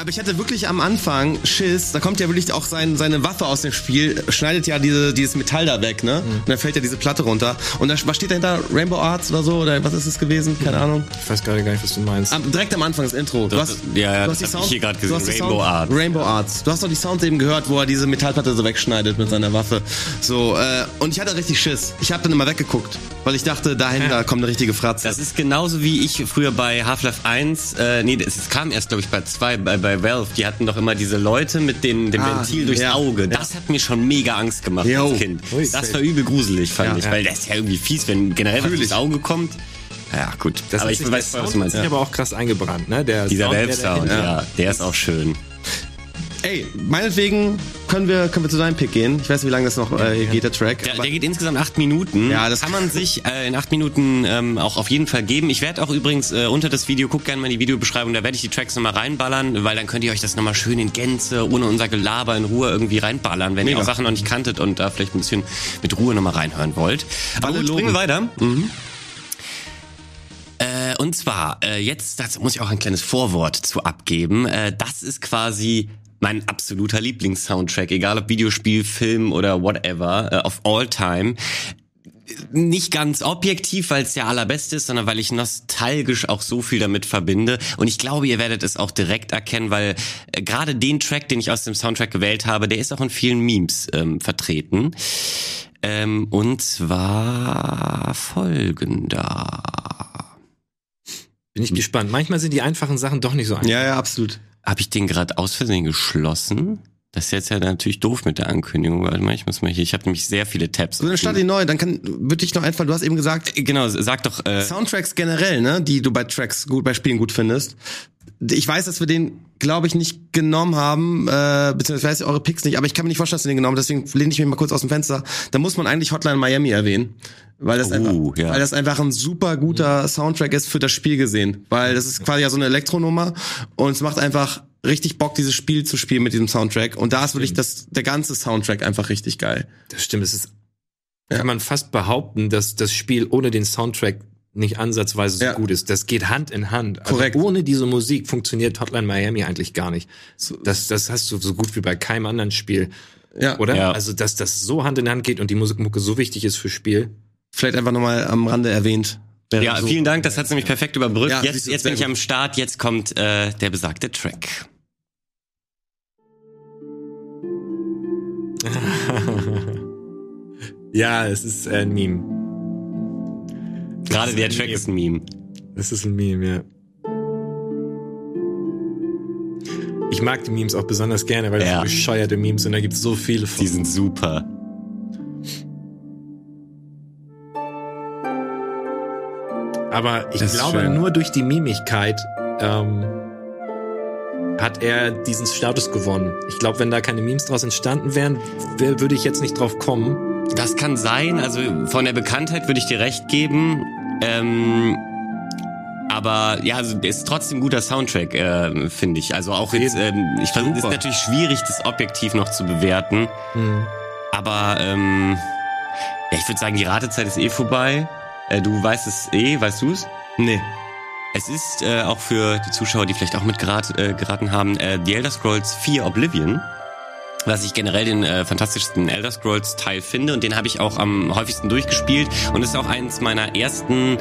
Aber ich hatte wirklich am Anfang Schiss, da kommt ja wirklich auch sein, seine Waffe aus dem Spiel, schneidet ja diese, dieses Metall da weg, ne? Und dann fällt ja diese Platte runter. Und da, was steht dahinter? Rainbow Arts oder so? Oder was ist es gewesen? Keine Ahnung. Ich weiß gerade gar nicht, was du meinst. Am, direkt am Anfang das Intro. Du hast, ja, ja, du das hast die hab ich hier gerade gesehen. Rainbow Arts. Rainbow Arts. Du hast doch die Sounds eben gehört, wo er diese Metallplatte so wegschneidet mit seiner Waffe. So, äh, und ich hatte richtig Schiss. Ich habe dann immer weggeguckt, weil ich dachte, dahinter kommt eine richtige Fratze. Das ist genauso wie ich früher bei Half-Life 1, äh, nee, das es kam erst, glaube ich, bei 2, bei, bei Valve, die hatten doch immer diese Leute mit dem, dem Ah, Ventil durchs ja. Auge. Das hat mir schon mega Angst gemacht Jo. als Kind. Das war übel gruselig, fand Ja, ich, ja. weil das ist ja irgendwie fies, wenn generell was durchs. Auge kommt. Ja, gut. Das aber ich weiß, der was du meinst. sich Ja. aber auch krass eingebrannt, ne? Der Dieser Sound, der Valve-Sound, ja, der ist auch schön. Ey, meinetwegen können wir, können wir zu deinem Pick gehen. Ich weiß nicht, wie lange das noch äh, geht, der Track. Der, der geht insgesamt acht Minuten. Ja, das- kann man sich äh, in acht Minuten ähm, auch auf jeden Fall geben. Ich werde auch übrigens äh, unter das Video, guckt gerne mal in die Videobeschreibung, da werde ich die Tracks nochmal reinballern, weil dann könnt ihr euch das nochmal schön in Gänze, ohne unser Gelaber in Ruhe irgendwie reinballern, wenn ihr Mega. auch Sachen noch nicht kanntet und da vielleicht ein bisschen mit Ruhe nochmal reinhören wollt. Aber Alle gut, springen wir weiter. Äh, und zwar, äh, jetzt das muss ich auch ein kleines Vorwort zu abgeben. Äh, das ist quasi mein absoluter Lieblingssoundtrack, egal ob Videospiel, Film oder whatever, äh, of all time. Nicht ganz objektiv, weil es der allerbeste ist, sondern weil ich nostalgisch auch so viel damit verbinde. Und ich glaube, ihr werdet es auch direkt erkennen, weil äh, gerade den Track, den ich aus dem Soundtrack gewählt habe, der ist auch in vielen Memes ähm, vertreten. Ähm, und zwar folgender. Bin ich gespannt. Manchmal sind die einfachen Sachen doch nicht so einfach. ja, ja, absolut. Habe ich den gerade aus Versehen geschlossen? Das ist jetzt ja natürlich doof mit der Ankündigung. Warte mal, ich muss mal hier. Ich habe nämlich sehr viele Tabs. So, dann start die neu, dann kann, würde ich noch einfallen, du hast eben gesagt, Genau, sag doch. Äh, Soundtracks generell, ne, die du bei Tracks gut, bei Spielen gut findest. Ich weiß, dass wir den, glaube ich, nicht genommen haben, äh, beziehungsweise eure Picks nicht, aber ich kann mir nicht vorstellen, dass wir den genommen haben, deswegen lehne ich mich mal kurz aus dem Fenster. Da muss man eigentlich Hotline Miami erwähnen. Weil das, Oh, einfach, ja. weil das einfach ein super guter Soundtrack ist für das Spiel gesehen. Weil das ist quasi ja so eine Elektronummer und es macht einfach richtig Bock, dieses Spiel zu spielen mit diesem Soundtrack. Und da ist wirklich das, der ganze Soundtrack einfach richtig geil. Das stimmt. Es ist, kann man fast behaupten, dass das Spiel ohne den Soundtrack nicht ansatzweise so Ja. gut ist. Das geht Hand in Hand. Also Korrekt. ohne diese Musik funktioniert Hotline Miami eigentlich gar nicht. Das, das hast du so gut wie bei keinem anderen Spiel. Ja. Oder? Ja. Also, dass das so Hand in Hand geht und die Musikmucke so wichtig ist fürs Spiel. Vielleicht einfach nochmal am Rande erwähnt. Ja, so. vielen Dank. Das hat's nämlich perfekt überbrückt. Ja, jetzt jetzt bin ich gut. am Start. Jetzt kommt äh, der besagte Track. Ja, es ist äh, ein Meme. Gerade der Track ist ein Meme. Es ist ein Meme, ja. Ich mag die Memes auch besonders gerne, weil das Ja. so bescheuerte Memes sind. Da gibt es so viele von. Die sind super. Aber ich Das glaube, schön. nur durch die Mimigkeit ähm, hat er diesen Status gewonnen. Ich glaube, wenn da keine Memes draus entstanden wären, wär, würde ich jetzt nicht drauf kommen. Das kann sein. Also von der Bekanntheit würde ich dir recht geben. Ähm, aber ja, also ist trotzdem ein guter Soundtrack, äh, finde ich. Also auch jetzt, ähm, ich versuche, es ist natürlich schwierig, das objektiv noch zu bewerten. Hm. Aber ähm, ja, ich würde sagen, die Ratezeit ist eh vorbei. Äh, du weißt es eh, weißt du's? Nee. Es ist äh, auch für die Zuschauer, die vielleicht auch mit gerat, äh, geraten haben, äh, The Elder Scrolls 4 Oblivion. Was ich generell den äh, fantastischsten Elder Scrolls Teil finde und den habe ich auch am häufigsten durchgespielt und ist auch eines meiner ersten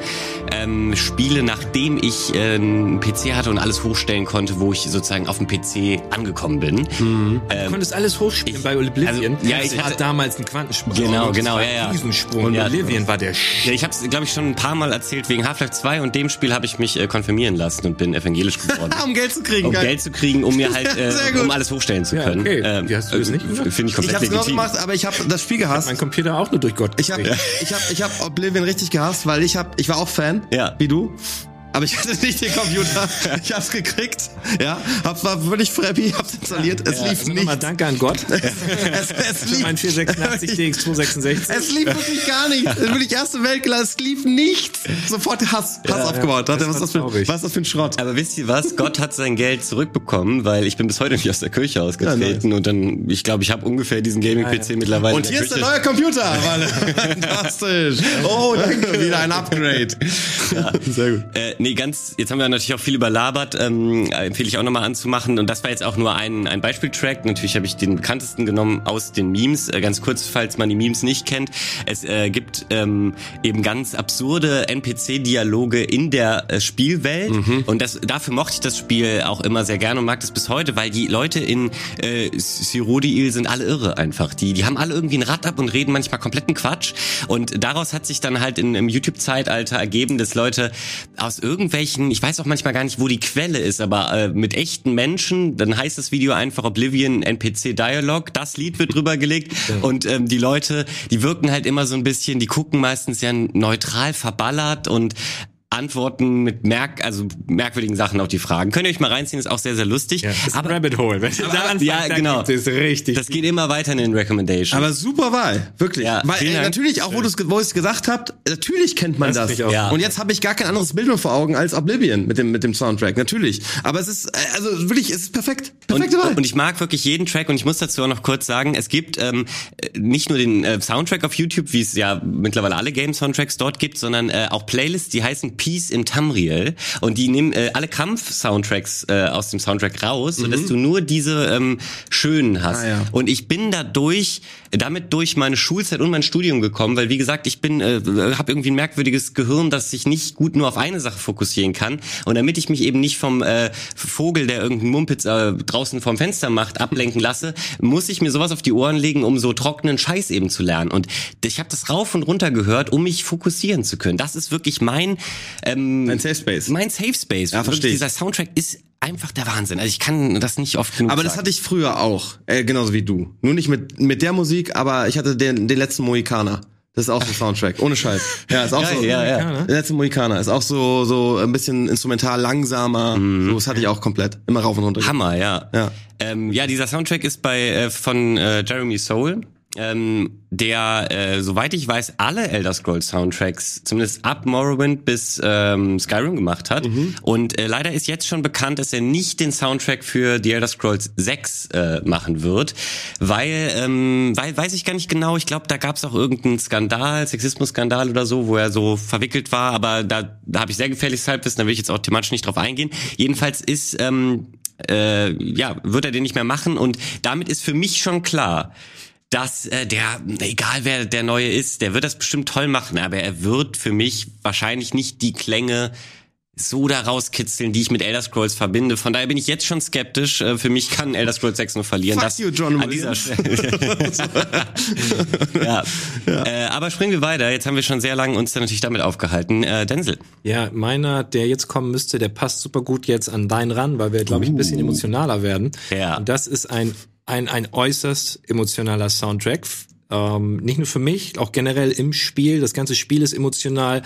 ähm, Spiele, nachdem ich äh, einen PC hatte und alles hochstellen konnte, wo ich sozusagen auf dem PC angekommen bin. Du konntest alles hochspielen ich- bei Oblivion. also, ja, ich hatte- damals ein Quantensprung. Genau, genau, ja, ja. Riesensprung. Und Ja. Oblivion war der Ja, Sch ich habe es, glaube ich, schon ein paar Mal erzählt wegen Half-Life 2 und dem Spiel habe ich mich äh, konfirmieren lassen und bin evangelisch geworden. um Geld zu kriegen. um geil. Geld zu kriegen, um mir halt, äh, um alles hochstellen zu Ja, können. okay. Ähm, hast du das nicht gemacht? Finde ich Ich komplett hab's genau legitim. gemacht, aber ich habe das Spiel gehasst. mein Computer auch nur durch Gott. Ich habe ich hab, ich hab Oblivion richtig gehasst, weil ich hab, ich war auch Fan, Ja. wie du. Aber ich hatte nicht den Computer. Ich hab's gekriegt. Ja, hab, war völlig happy, hab's installiert. Es lief Also nicht. danke an Gott. Es, es lief, mein 486 DX266. es lief wirklich gar nicht. Es wirklich erste Weltklasse. Es lief nichts. Sofort Hass, Hass Ja, aufgebaut. ja, Dachte, das was, ist das für, traurig. was ist das für ein Schrott? Aber wisst ihr was? Gott hat sein Geld zurückbekommen, weil ich bin bis heute nicht aus der Kirche ausgetreten und dann, ich glaube, ich habe ungefähr diesen Gaming-PC mittlerweile. Und hier ist der neue Computer. Fantastisch. Oh, danke. Wieder ein Upgrade. Sehr gut. Äh, nee, ganz, jetzt haben wir natürlich auch viel überlabert, ähm, empfehle ich auch nochmal anzumachen. Und das war jetzt auch nur ein, ein Beispieltrack. Natürlich habe ich den bekanntesten genommen aus den Memes. Äh, ganz kurz, falls man die Memes nicht kennt. Es äh, gibt ähm, eben ganz absurde NPC-Dialoge in der äh, Spielwelt. Mhm. Und das, dafür mochte ich das Spiel auch immer sehr gerne und mag das bis heute, weil die Leute in äh, Cyrodiil sind alle irre einfach. Die, die haben alle irgendwie ein Rad ab und reden manchmal kompletten Quatsch. Und daraus hat sich dann halt in, im YouTube-Zeitalter ergeben, dass Leute aus irgendwelchen, ich weiß auch manchmal gar nicht, wo die Quelle ist, aber äh, mit echten Menschen, dann heißt das Video einfach Oblivion NPC Dialog, das Lied wird drüber gelegt. Und ähm, die Leute, die wirken halt immer so ein bisschen, die gucken meistens ja neutral verballert und Antworten mit merk also merkwürdigen Sachen auf die Fragen. Könnt ihr euch mal reinziehen, ist auch sehr, sehr lustig. Ja, ist aber, ein Rabbit Hole. Wenn aber, daran ja, genau. Ist richtig. Das geht immer weiter in den Recommendations. Aber super Wahl, wirklich. Ja, Weil äh, natürlich, auch wo du es gesagt habt, natürlich kennt man das. das. Ja. Und jetzt habe ich gar kein anderes Bild mehr vor Augen als Oblivion mit dem, mit dem Soundtrack, natürlich. Aber es ist, äh, also wirklich, es ist perfekt. Perfekte und, Wahl. Und ich mag wirklich jeden Track und ich muss dazu auch noch kurz sagen, es gibt ähm, nicht nur den äh, Soundtrack auf YouTube, wie es ja mittlerweile alle Game-Soundtracks dort gibt, sondern äh, auch Playlists, die heißen Peace in Tamriel. Und die nehmen äh, alle Kampf-Soundtracks äh, aus dem Soundtrack raus, mhm. sodass du nur diese ähm, schönen hast. Ah, ja. Und ich bin dadurch, damit durch meine Schulzeit und mein Studium gekommen, weil wie gesagt, ich bin, äh, habe irgendwie ein merkwürdiges Gehirn, das sich nicht gut nur auf eine Sache fokussieren kann. Und damit ich mich eben nicht vom äh, Vogel, der irgendeinen Mumpitz äh, draußen vorm Fenster macht, ablenken lasse, muss ich mir sowas auf die Ohren legen, um so trockenen Scheiß eben zu lernen. Und ich habe das rauf und runter gehört, um mich fokussieren zu können. Das ist wirklich mein ähm, Mein Safe Space. Mein Safe Space. Ja, verstehe. Dieser Soundtrack ist einfach der Wahnsinn. Also ich kann das nicht oft genug Aber sagen. das hatte ich früher auch, äh, genauso wie du. Nur nicht mit mit der Musik, aber ich hatte den den letzten Mohikaner. Das ist auch so ein Soundtrack, ohne Scheiß. Ja, ist auch Geil, so. Ja, ja. Der letzte Mohikaner ist auch so so ein bisschen instrumental langsamer. Mhm. So, das hatte ich auch komplett, immer rauf und runter. Hammer, ja. Ja, ähm, ja dieser Soundtrack ist bei äh, von äh, Jeremy Soule ähm, der, äh, soweit ich weiß, alle Elder Scrolls Soundtracks, zumindest ab Morrowind bis ähm, Skyrim gemacht hat. Mhm. Und äh, leider ist jetzt schon bekannt, dass er nicht den Soundtrack für The Elder Scrolls 6 äh, machen wird, weil, ähm, weil, weiß ich gar nicht genau, ich glaube, da gab es auch irgendeinen Skandal, Sexismus-Skandal oder so, wo er so verwickelt war, aber da, da habe ich sehr gefährliches Halbwissen, da will ich jetzt auch thematisch nicht drauf eingehen. Jedenfalls ist, ähm, äh, ja, wird er den nicht mehr machen und damit ist für mich schon klar, dass äh, der, egal wer der Neue ist, der wird das bestimmt toll machen, aber er wird für mich wahrscheinlich nicht die Klänge so da rauskitzeln, die ich mit Elder Scrolls verbinde. Von daher bin ich jetzt schon skeptisch. Äh, für mich kann Elder Scrolls 6 nur verlieren. Fuck das you, John an dieser Stelle. ja. ja. Äh, aber springen wir weiter. Jetzt haben wir schon sehr lange uns dann natürlich damit aufgehalten. Äh, Denzel. Ja, meiner, der jetzt kommen müsste, der passt super gut jetzt an deinen ran, weil wir, glaube ich, ein bisschen uh. emotionaler werden. Ja. Und das ist ein ein, ein äußerst emotionaler Soundtrack. Ähm, nicht nur für mich, auch generell im Spiel. Das ganze Spiel ist emotional.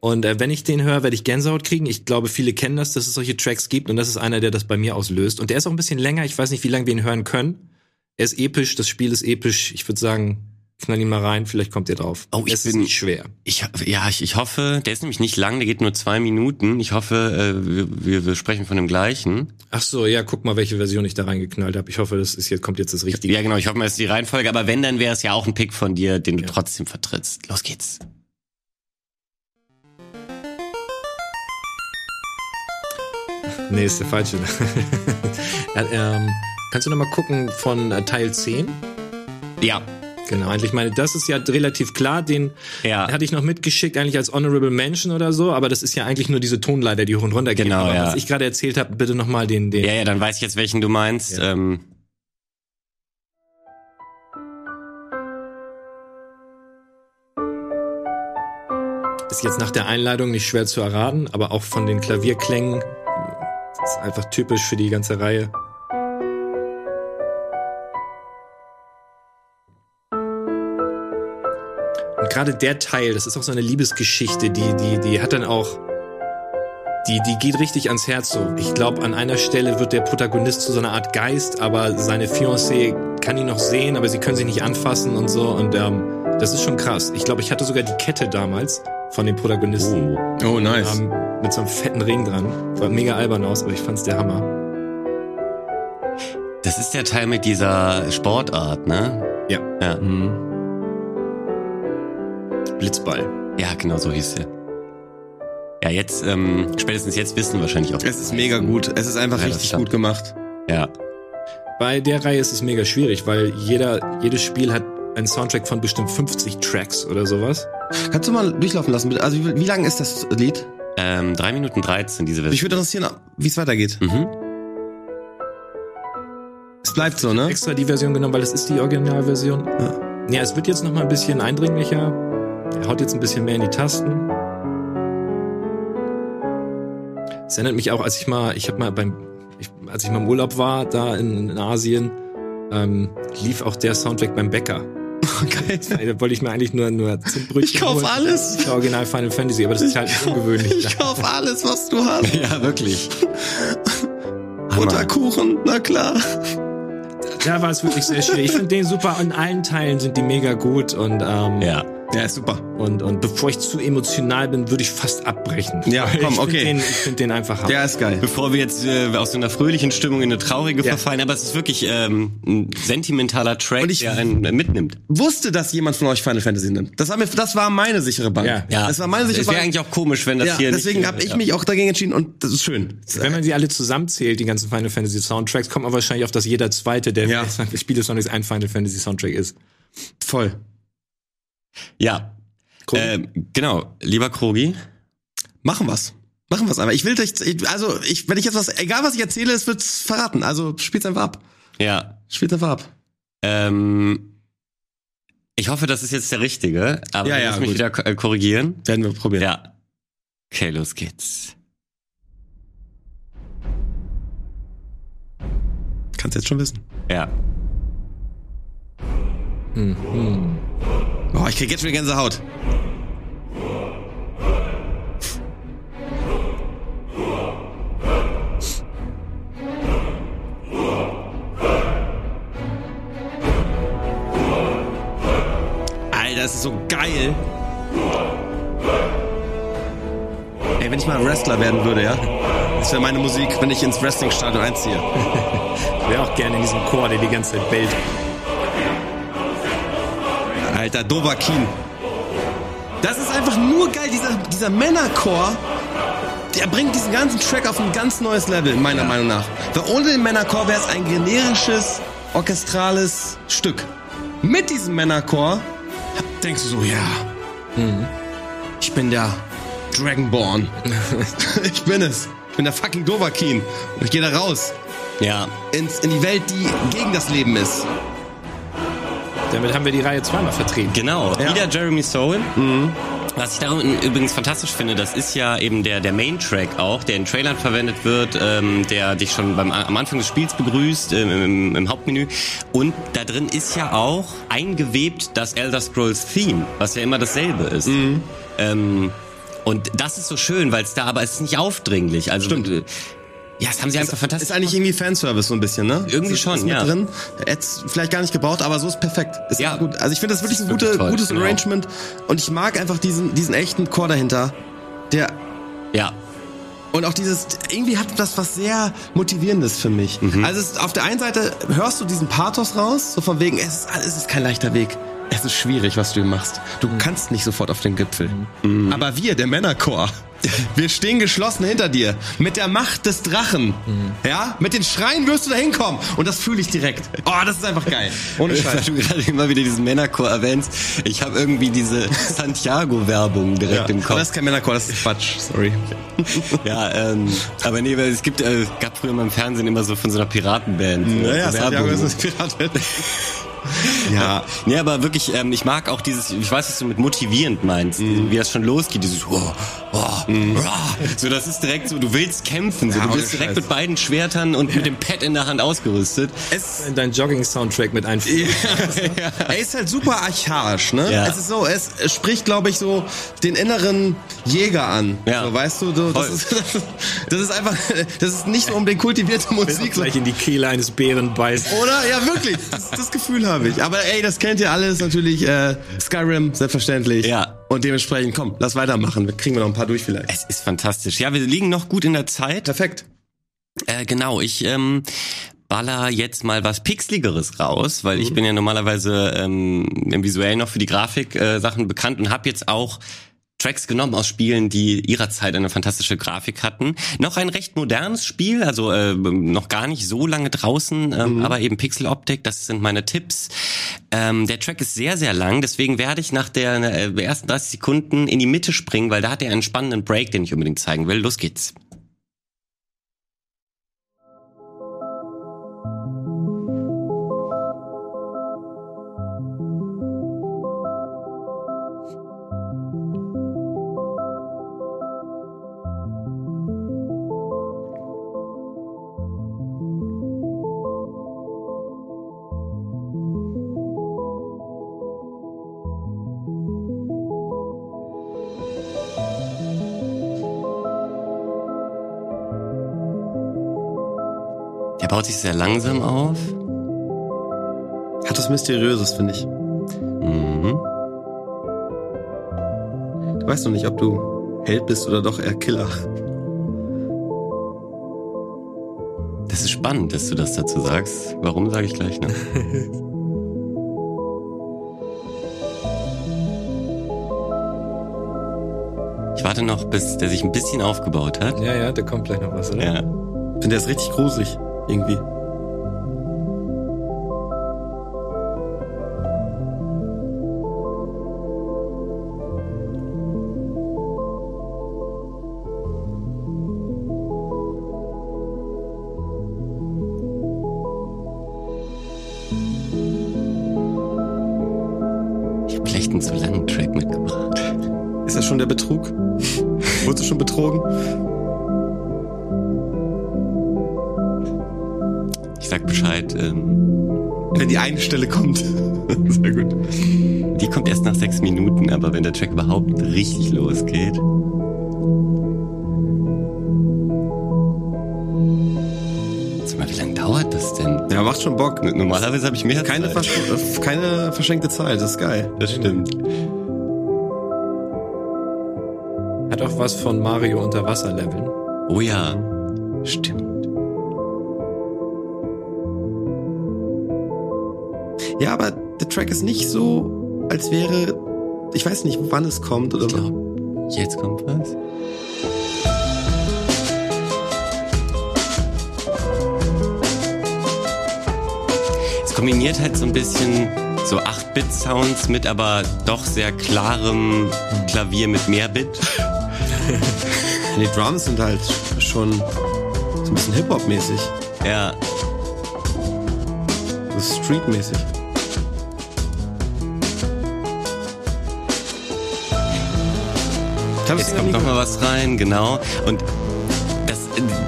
Und äh, wenn ich den höre, werde ich Gänsehaut kriegen. Ich glaube, viele kennen das, dass es solche Tracks gibt. Und das ist einer, der das bei mir auslöst. Und der ist auch ein bisschen länger. Ich weiß nicht, wie lange wir ihn hören können. Er ist episch, das Spiel ist episch. Ich würde sagen, knall ihn mal rein, vielleicht kommt ihr drauf. Oh, ich es bin, ist nicht schwer. Ich, ja, ich, ich hoffe, der ist nämlich nicht lang, der geht nur zwei Minuten. Ich hoffe, äh, wir, wir, wir sprechen von dem gleichen. Ach so, ja, guck mal, welche Version ich da reingeknallt habe. Ich hoffe, das ist jetzt kommt jetzt das Richtige. Ja, genau, ich hoffe mal, das ist die Reihenfolge. Aber wenn, dann wäre es ja auch ein Pick von dir, den du ja. trotzdem vertrittst. Los geht's. Nee, ist der falsche. ja, ähm, kannst du noch mal gucken von äh, Teil 10? Ja. Genau, eigentlich meine, das ist ja relativ klar, den ja. hatte ich noch mitgeschickt, eigentlich als Honorable Mention oder so, aber das ist ja eigentlich nur diese Tonleiter, die hoch und runter gehen. Genau, aber ja. was ich gerade erzählt habe, bitte nochmal den, den. Ja, ja, dann weiß ich jetzt, welchen du meinst. Ja. Ähm. Ist jetzt nach der Einleitung nicht schwer zu erraten, aber auch von den Klavierklängen ist einfach typisch für die ganze Reihe. Gerade der Teil, das ist auch so eine Liebesgeschichte, die, die, die hat dann auch, die, die geht richtig ans Herz so. Ich glaube, an einer Stelle wird der Protagonist zu so einer Art Geist, aber seine Fiancée kann ihn noch sehen, aber sie können sich nicht anfassen und so und ähm, das ist schon krass. Ich glaube, ich hatte sogar die Kette damals von dem Protagonisten. Oh, oh nice. Ähm, mit so einem fetten Ring dran. War mega albern aus, aber ich fand's der Hammer. Das ist der Teil mit dieser Sportart, ne? Ja. Ja. Mhm. Blitzball. Ja, genau so hieß er. Ja, jetzt, ähm, spätestens jetzt wissen wahrscheinlich auch. Es ist mega gut. Es ist einfach Ja, richtig gut gemacht. Ja. Bei der Reihe ist es mega schwierig, weil jeder, jedes Spiel hat einen Soundtrack von bestimmt 50 Tracks oder sowas. Kannst du mal durchlaufen lassen, bitte? Also wie, wie lang ist das Lied? Ähm, 3 Minuten 13, diese Mich Version. würde interessieren, wie es weitergeht. Mhm. Es bleibt so, ne? Extra die Version genommen, weil es ist die Originalversion. Ja. Ja, es wird jetzt noch mal ein bisschen eindringlicher. Er haut jetzt ein bisschen mehr in die Tasten. Es erinnert mich auch, als ich mal, ich habe mal beim, ich, als ich mal im Urlaub war, da in, in Asien, ähm, lief auch der Soundtrack beim Bäcker. Geil. Da wollte ich mir eigentlich nur, nur Zimtbrötchen Ich kauf holen. alles. Das Original Final Fantasy, aber das ist halt ungewöhnlich. Ich kauf alles, was du hast. Ja, wirklich. Butterkuchen, na klar. Da war es wirklich sehr schwierig. Ich finde den super. In allen Teilen sind die mega gut und ähm, Ja. Ja, ist super. und und bevor ich zu emotional bin, würde ich fast abbrechen. Ja, komm, ich okay. Den, ich finde den einfach hammer. Der ist geil. Bevor wir jetzt äh, aus so einer fröhlichen Stimmung in eine traurige Ja. verfallen, aber es ist wirklich ähm, ein sentimentaler Track, Und ich- der einen äh, mitnimmt. Wusste, dass jemand von euch Final Fantasy nimmt. Das war, mir, das war meine sichere Bank. Ja. Ja, Das war meine sichere es wäre Bank. eigentlich auch komisch, wenn das ja, hier deswegen nicht, habe ich ja. mich auch dagegen entschieden und das ist schön. Wenn man sie alle zusammenzählt, die ganzen Final Fantasy Soundtracks, kommt man wahrscheinlich auf, dass jeder zweite der Ja. Spiele Sonics ein Final Fantasy Soundtrack ist. Voll. Ja, ähm, genau. Lieber Krogi, Machen wir's. Machen wir's aber. Ich will dich, also ich, wenn ich jetzt was, egal was ich erzähle, es wird's verraten. Also spiel's einfach ab. ja, Spiel's einfach ab. ähm, ich hoffe, das ist jetzt der richtige, aber Ja, ja, ja, lass mich gut. wieder äh, korrigieren. Werden wir probieren. Ja. Okay, los geht's. Kannst jetzt schon wissen. Ja. Oh, ich krieg jetzt die Gänsehaut. Alter, das ist so geil. Ey, wenn ich mal Wrestler werden würde, ja? Das wäre meine Musik, wenn ich ins Wrestlingstadion einziehe. Wäre auch gerne in diesem Chor, der die ganze Zeit bellt. Alter, Dovahkin. Das ist einfach nur geil, dieser, dieser Männerchor. Der bringt diesen ganzen Track auf ein ganz neues Level, meiner Meinung nach. Weil ohne den Männerchor wäre es ein generisches, orchestrales Stück. Mit diesem Männerchor denkst du so, ja, ich bin der Dragonborn. ich bin es. Ich bin der fucking Dovahkin. Und ich gehe da raus. Ja. Ins, in die Welt, die gegen das Leben ist. Damit haben wir die Reihe zweimal vertreten. Genau, Ja. wieder Jeremy Soule. Was ich darum übrigens fantastisch finde, das ist ja eben der, der Main-Track auch, der in Trailern verwendet wird, ähm, der dich schon beim, am Anfang des Spiels begrüßt, ähm, im, im Hauptmenü. Und da drin ist ja auch eingewebt das Elder Scrolls Theme, was ja immer dasselbe ist. Ähm, und das ist so schön, weil es da, aber es ist nicht aufdringlich. Also, Stimmt. Ja, das haben sie einfach fantastisch Ist eigentlich irgendwie Fanservice so ein bisschen, ne? Irgendwie ist, schon, ist mit ja. drin. Hätt's vielleicht gar nicht gebraucht, aber so ist perfekt. Ist Ja. gut. Also ich finde das wirklich Ist ein gute, gutes genau. Arrangement. Und ich mag einfach diesen, diesen echten Chor dahinter. Der, Ja, und auch dieses, irgendwie hat das was sehr Motivierendes für mich. Mhm. Also es, auf der einen Seite hörst du diesen Pathos raus, so von wegen, es ist, es ist kein leichter Weg. Es ist schwierig, was du machst. Du Mhm. kannst nicht sofort auf den Gipfel. Aber wir, der Männerchor, wir stehen geschlossen hinter dir. Mit der Macht des Drachen. Mhm. Ja? Mit den Schreien wirst du da hinkommen. Und das fühle ich direkt. Oh, das ist einfach geil. Ohne Weil Scheiß. du gerade immer wieder diesen Männerchor erwähnst. Ich habe irgendwie diese Santiago-Werbung direkt Ja. im Aber Kopf. das ist kein Männerchor, das ist Quatsch. Sorry. Ja, ähm, aber nee, weil es gibt, äh, gab früher mal im Fernsehen immer so von so einer Piratenband. äh, Naja, so Santiago ist ein Pirat. ja. Nee, aber wirklich, ähm, ich mag auch dieses, ich weiß, was du mit motivierend meinst, Mhm. wie das schon losgeht, dieses oh, oh, oh. So, das ist direkt so, du willst kämpfen, so, Ja, du bist direkt mit beiden Schwertern und mit dem Pad in der Hand ausgerüstet. Es, In deinen Jogging-Soundtrack mit einfügen. Er ist halt super archaisch, ne? Ja. Es ist so, es spricht, glaube ich, so den inneren Jäger an. Ja. So, weißt du, du das, ist, das ist einfach, das ist nicht so um den kultivierte Musik. So. Gleich in die Kehle eines Bären beißt. Oder? Ja, wirklich. Das, das Gefühl habe ich. Aber ey, das kennt ihr alles natürlich. Äh, Skyrim, selbstverständlich. Ja. Und dementsprechend, komm, lass weitermachen. Wir kriegen wir noch ein paar durch vielleicht. Es ist fantastisch. Ja, wir liegen noch gut in der Zeit. Perfekt. Äh, genau, ich ähm, baller jetzt mal was Pixeligeres raus, weil ich bin ja normalerweise ähm, im Visuellen noch für die Grafik-Sachen bekannt und habe jetzt auch Tracks genommen aus Spielen, die ihrer Zeit eine fantastische Grafik hatten. Noch ein recht modernes Spiel, also äh, noch gar nicht so lange draußen, äh, mhm. aber eben Pixeloptik, das sind meine Tipps. Ähm, der Track ist sehr, sehr lang, deswegen werde ich nach der äh, ersten 30 Sekunden in die Mitte springen, weil da hat er einen spannenden Break, den ich unbedingt zeigen will. Los geht's. Baut sich sehr langsam auf. Hat was Mysteriöses, finde ich. Mhm. Du weißt noch nicht, ob du Held bist oder doch eher Killer. Das ist spannend, dass du das dazu sagst. Warum, sage ich gleich noch. ich warte noch, bis der sich ein bisschen aufgebaut hat. Ja, ja, da kommt gleich noch was, oder? Ja. Ich finde, der ist richtig gruselig irgendwie. Wie lange dauert das denn? Ja, macht schon Bock. Normalerweise habe ich mehr keine, Zeit. Vers äh, keine verschenkte Zeit, das ist geil. Das stimmt. Hat auch was von Mario unter Wasser leveln. Oh ja, stimmt. Ja, aber der Track ist nicht so, als wäre, ich weiß nicht, wann es kommt oder. Ich glaub, jetzt kommt was. Kombiniert halt so ein bisschen so 8-Bit-Sounds mit aber doch sehr klarem Klavier mit mehr Bit. die Drums sind halt schon so ein bisschen Hip-Hop-mäßig. Ja. So Street-mäßig. Jetzt kommt noch mal was rein, genau. Und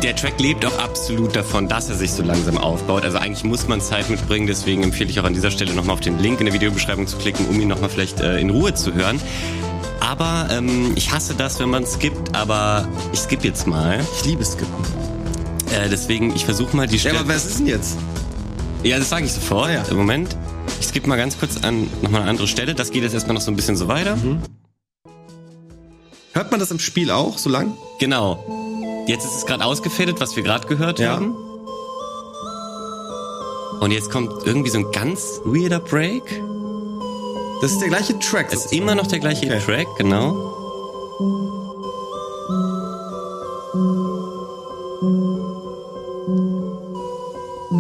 der Track lebt auch absolut davon, dass er sich so langsam aufbaut. Also eigentlich muss man Zeit mitbringen, deswegen empfehle ich auch an dieser Stelle nochmal auf den Link in der Videobeschreibung zu klicken, um ihn nochmal vielleicht äh, in Ruhe zu hören. Aber ähm, ich hasse das, wenn man skippt, aber ich skippe jetzt mal. Ich liebe Skippen. Äh, deswegen, ich versuche mal die Stelle. Ja, aber was ist denn jetzt? Ja, das sage ich sofort. Ja. Im Moment. Ich skippe mal ganz kurz an nochmal eine andere Stelle. Das geht jetzt erstmal noch so ein bisschen so weiter. Mhm. Hört man das im Spiel auch so lang? Genau. Jetzt ist es gerade ausgefädelt, was wir gerade gehört ja. haben. Und jetzt kommt irgendwie so ein ganz weirder Break. Das ist der gleiche Track. Es ist immer noch der gleiche okay. Track, genau.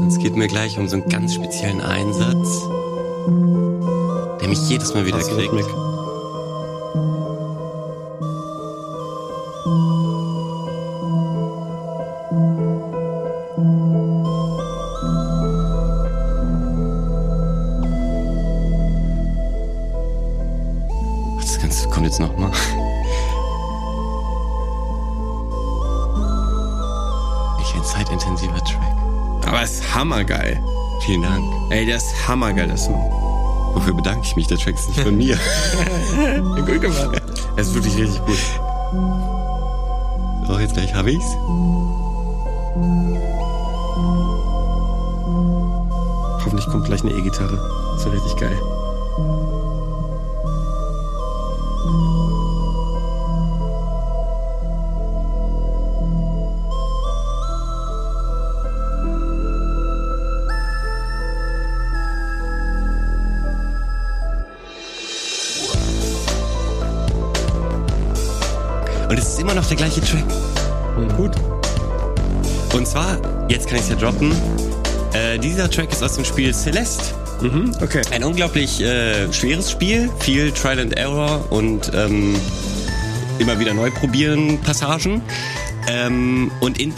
es geht mir gleich um so einen ganz speziellen Einsatz, der mich jedes Mal wieder kriegt. Vielen Dank. Ey, der ist hammergeil, der Song. Wofür bedanke ich mich? Der Track ist nicht von mir. gut gemacht. Er ist wirklich richtig gut. So, jetzt gleich hab ich's. Hoffentlich kommt gleich eine E-Gitarre. Das wird richtig geil. Droppen, äh, dieser Track ist aus dem Spiel Celeste. Mhm, okay. Ein unglaublich äh, schweres Spiel, viel Trial and Error und ähm, immer wieder neu probieren Passagen. Ähm, und in,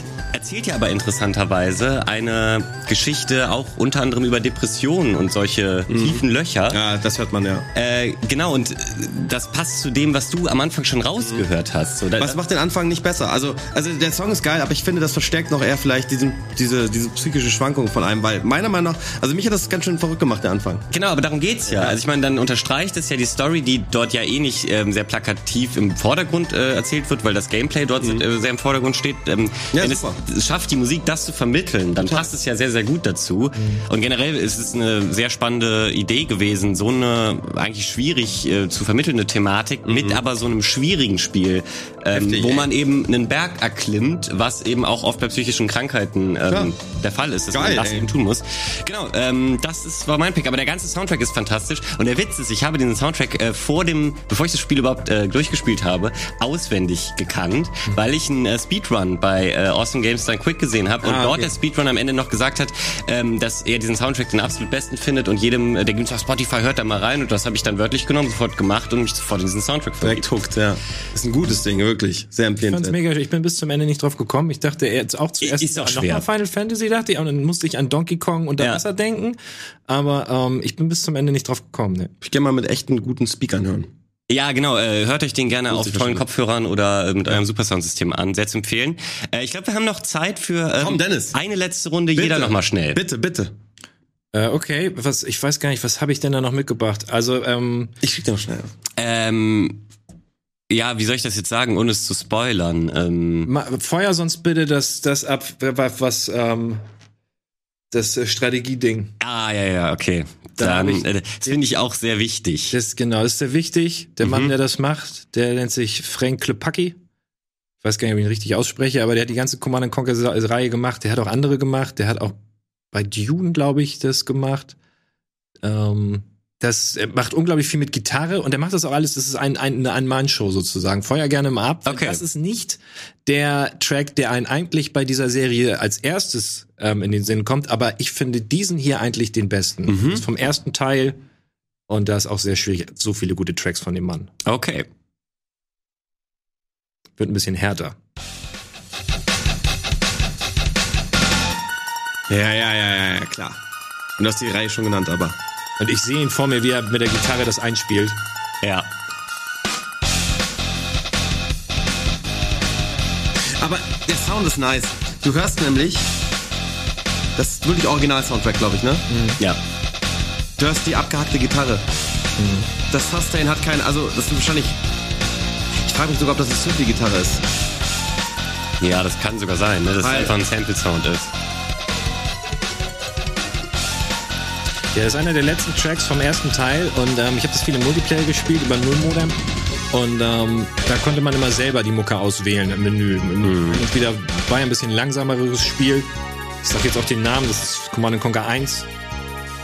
erzählt ja aber interessanterweise eine Geschichte auch unter anderem über Depressionen und solche mhm. tiefen Löcher. Ja, das hört man ja. Äh, genau, und äh, das passt zu dem, was du am Anfang schon rausgehört mhm. hast. So, was macht den Anfang nicht besser? Also, also der Song ist geil, aber ich finde, das verstärkt noch eher vielleicht diesen, diese, diese psychische Schwankung von einem, weil meiner Meinung nach, also mich hat das ganz schön verrückt gemacht, der Anfang. Genau, aber darum geht's ja. Also ich meine, dann unterstreicht es ja die Story, die dort ja eh nicht ähm, sehr plakativ im Vordergrund äh, erzählt wird, weil das Gameplay dort mhm. äh, sehr im Vordergrund steht. Ähm, ja, super. Es, es schafft die Musik, das zu vermitteln, dann Total. passt es ja sehr, sehr gut dazu. Mhm. Und generell ist es eine sehr spannende Idee gewesen, so eine eigentlich schwierig äh, zu vermittelnde Thematik mhm. mit aber so einem schwierigen Spiel, ähm, Heftig, wo man eben einen Berg erklimmt, was eben auch oft bei psychischen Krankheiten ähm, der Fall ist, dass Geil, man das ey. eben tun muss. Genau, ähm, das ist, war mein Pick. Aber der ganze Soundtrack ist fantastisch. Und der Witz ist, ich habe diesen Soundtrack äh, vor dem, bevor ich das Spiel überhaupt äh, durchgespielt habe, auswendig gekannt, mhm. weil ich einen äh, Speedrun bei äh, Awesome Games Done Quick gesehen habe und ah, dort der Speedrun am Ende noch gesagt hat, ähm, dass er diesen Soundtrack den absolut besten findet und jedem, äh, der gibt auf Spotify, hört da mal rein und das habe ich dann wörtlich genommen, sofort gemacht und mich sofort in diesen Soundtrack verliebt. Direkt hooked, ja. Das ist ein gutes Ding, wirklich. Sehr empfehlenswert. Ich fand's mega, ich bin bis zum Ende nicht drauf gekommen. Ich dachte er jetzt auch zuerst ist auch nochmal Final Fantasy, dachte ich, und dann musste ich an Donkey Kong und ja. Wasser denken, aber ähm, ich bin bis zum Ende nicht drauf gekommen. Ne. Ich gerne mal mit echten guten Speakern hören. Ja, genau. Äh, hört euch den gerne auf tollen Kopfhörern oder äh, mit eurem Supersound-System an. Sehr zu empfehlen. Äh, ich glaube, wir haben noch Zeit für ähm, Komm, Dennis. eine letzte Runde. Bitte. Jeder noch mal schnell. Bitte, bitte. Äh, okay, was? Ich weiß gar nicht, was habe ich denn da noch mitgebracht? Also ähm, ich krieg den noch schnell. Ähm, ja, wie soll ich das jetzt sagen, ohne es zu spoilern? Ähm, Feuer sonst bitte das, das ab, was ähm, das äh, Strategieding. Ah, ja, ja, okay. Dann, ich, äh, das finde ich auch sehr wichtig. Das, genau, das ist sehr wichtig. Der mhm. Mann, der das macht, der nennt sich Frank Klepacki. Ich weiß gar nicht, ob ich ihn richtig ausspreche, aber der hat die ganze Command Conquer-Reihe gemacht. Der hat auch andere gemacht. Der hat auch bei Dune, glaube ich, das gemacht. Ähm, das macht unglaublich viel mit Gitarre und er macht das auch alles, das ist ein, ein, eine Ein-Mann-Show sozusagen. Feuer gerne mal ab. Okay. Das ist nicht der Track, der einen eigentlich bei dieser Serie als erstes ähm, in den Sinn kommt, aber ich finde diesen hier eigentlich den besten. Mhm. Das ist vom ersten Teil und da ist auch sehr schwierig, so viele gute Tracks von dem Mann. Okay. Wird ein bisschen härter. Ja, ja, ja, ja, ja, klar. Und du hast die Reihe schon genannt, aber. Und ich sehe ihn vor mir, wie er mit der Gitarre das einspielt. Ja. Aber der Sound ist nice. Du hörst nämlich, das ist wirklich Original-Soundtrack, glaube ich, ne? Mhm. Ja. Du hörst die abgehackte Gitarre. Mhm. Das Sustain hat keinen, also das ist wahrscheinlich, ich frage mich sogar, ob das eine Synthie-Gitarre ist. Ja, das kann sogar sein, ne? dass Weil, es einfach ein Sample-Sound ist. Der ist einer der letzten Tracks vom ersten Teil und ähm, ich habe das viel im Multiplayer gespielt über Nullmodem. Und ähm, da konnte man immer selber die Mucke auswählen im Menü. Mhm. Und wieder war ja ein bisschen langsameres Spiel. Ich sag jetzt auch den Namen, das ist Command Conquer 1.